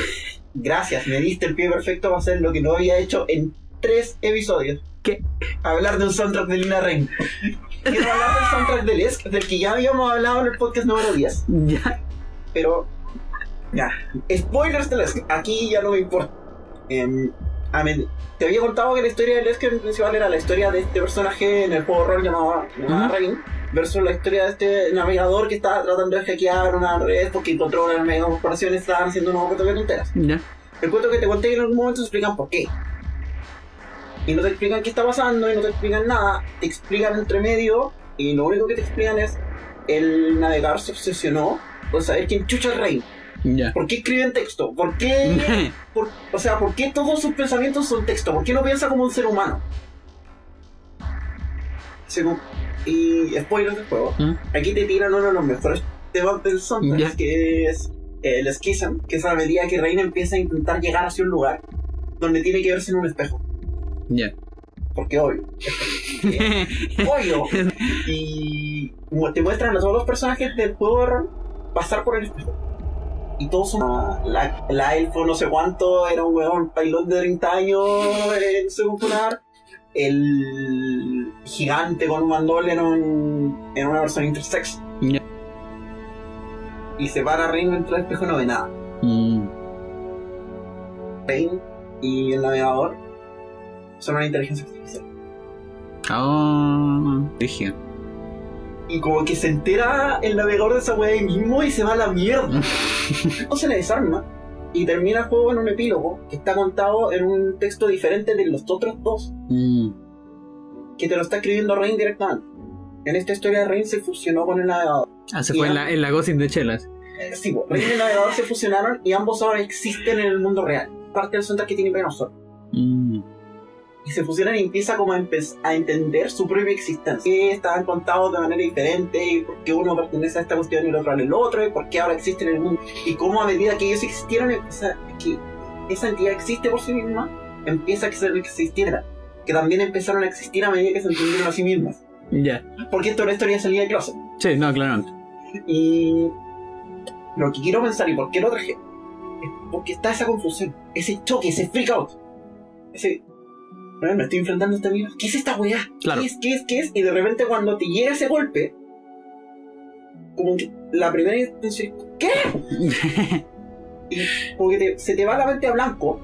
Gracias, me diste el pie perfecto para hacer lo que no había hecho en tres episodios. ¿Qué? Hablar de un soundtrack de Lina Rain. Quiero hablar del soundtrack del ESC, del que ya habíamos hablado en el podcast número 10. Ya. Pero, ya, spoilers del ESC, aquí ya no me importa. Em, te había contado que la historia del ESC principal era la historia de este personaje en el juego rol llamado. Rain, versus la historia de este navegador que estaba tratando de hackear una red porque encontró una mega corporación y estaban haciendo unos cuentos de tonteras. Ya. El cuento que te conté en algún momento te explican por qué. Y no te explican qué está pasando y no te explican nada. Te explican entre medio y lo único que te explican es el navegador se obsesionó con saber quién chucha el rey. Ya. ¿Por qué escribe en texto? ¿Por qué? por- o sea, ¿por qué todos sus pensamientos son texto? ¿Por qué no piensa como un ser humano? Según- y spoilers del juego. ¿Mm? Aquí te tiran uno de los mejores temas del soundtrack, Ya. que es el Schism, que es a medida que Reina empieza a intentar llegar hacia un lugar donde tiene que verse en un espejo. Ya. Porque obvio. obvio. Y te muestran a todos los personajes del juego pasar por el espejo. Y todos son. ah, La, la elfo no sé cuánto era un weón pailón de 30 años en su popular. El gigante con un mandol era, un, era una persona intersex. Y se para Rein dentro del espejo y no ve nada. Mm. Rein y el navegador son una inteligencia artificial. Oh, dije. Y como que se entera el navegador de esa weá ahí mismo y se va a la mierda. No se le desarma. Y termina el juego en un epílogo que está contado en un texto diferente de los otros dos. Mm. Que te lo está escribiendo Rain directamente. En esta historia Rain se fusionó con el navegador. Ah, se fue en la, en la Gossip de Chelas. Eh, sí, pues, Rain y el navegador se fusionaron y ambos ahora existen en el mundo real. Parte del soundtrack que tiene Penosor. Mm. Y se fusionan y empieza como a, entender su propia existencia. Que estaban contados de manera diferente y por qué uno pertenece a esta cuestión y el otro al otro y por qué ahora existen en el mundo. Y cómo a medida que ellos existieron, empieza que esa entidad existe por sí misma, empieza a existiera. Que también empezaron a existir a medida que se entendieron a sí mismas. Ya. Porque esto es una historia de salida de closet. Sí, no, claro. Y lo que quiero pensar y por qué lo traje es porque está esa confusión, ese choque, ese freak out. Ese. "Ah, Me estoy enfrentando a esta mierda. ¿Qué es esta weá? Claro. ¿Qué es? ¿Qué es? ¿Qué es? Y de repente cuando te llega ese golpe, como que la primera intención es, ¿qué? Y como que te- se te va la mente a blanco.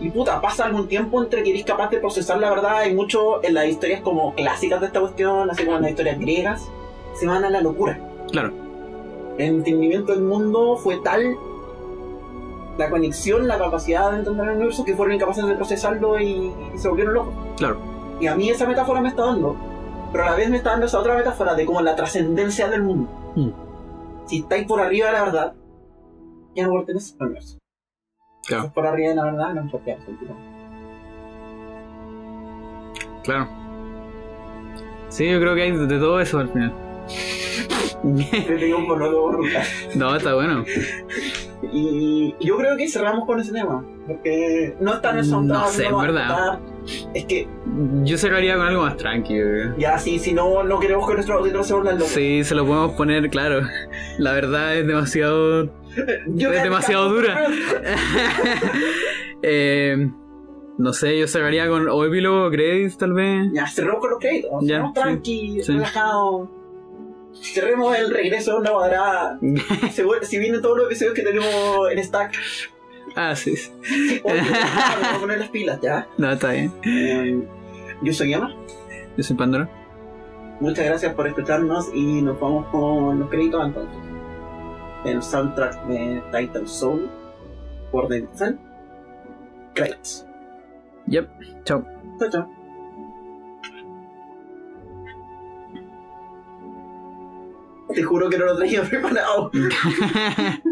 Y puta, pasa algún tiempo entre que eres capaz de procesar la verdad. Hay mucho en las historias como clásicas de esta cuestión, así como en las historias griegas, se van a la locura claro. el entendimiento del mundo fue tal la conexión, la capacidad de entender el universo que fueron incapaces de procesarlo y, y se volvieron locos. Claro. Y a mí esa metáfora me está dando, pero a la vez me está dando esa otra metáfora de como la trascendencia del mundo. Mm. Si estáis por arriba de la verdad, ya no perteneces al universo. Si Claro. estás por arriba de la verdad, no importa. absolutamente. Claro. Sí, yo creo que hay de de todo eso al final. Te tengo un monólogo brutal. no, está bueno. Y yo creo que cerramos con ese tema. Porque no está en el soundtrack, No sé, a ¿verdad? Es que Yo cerraría con algo más tranquilo. Ya, sí, si no, no queremos que nuestros auditores se locos. Sí, se lo podemos poner, claro. La verdad es demasiado. Yo es demasiado dura. eh, no sé, yo cerraría con o epílogo, credits tal vez. Ya, cerremos con los créditos. Ya, sí, tranqui, sí. relajados. Cerremos el regreso de una cuadrada. Se si vienen todos los episodios que tenemos en stack, ah, sí. sí. oye, vamos a poner las pilas, ¿ya? No, está bien. Eh, yo soy Emma. Yo soy Pandora. Muchas gracias por escucharnos y nos vamos con los créditos entonces. El soundtrack de Titan Soul por David Sun. Credits. Yep. Chao. Chao, chao. Te juro que no lo traía preparado.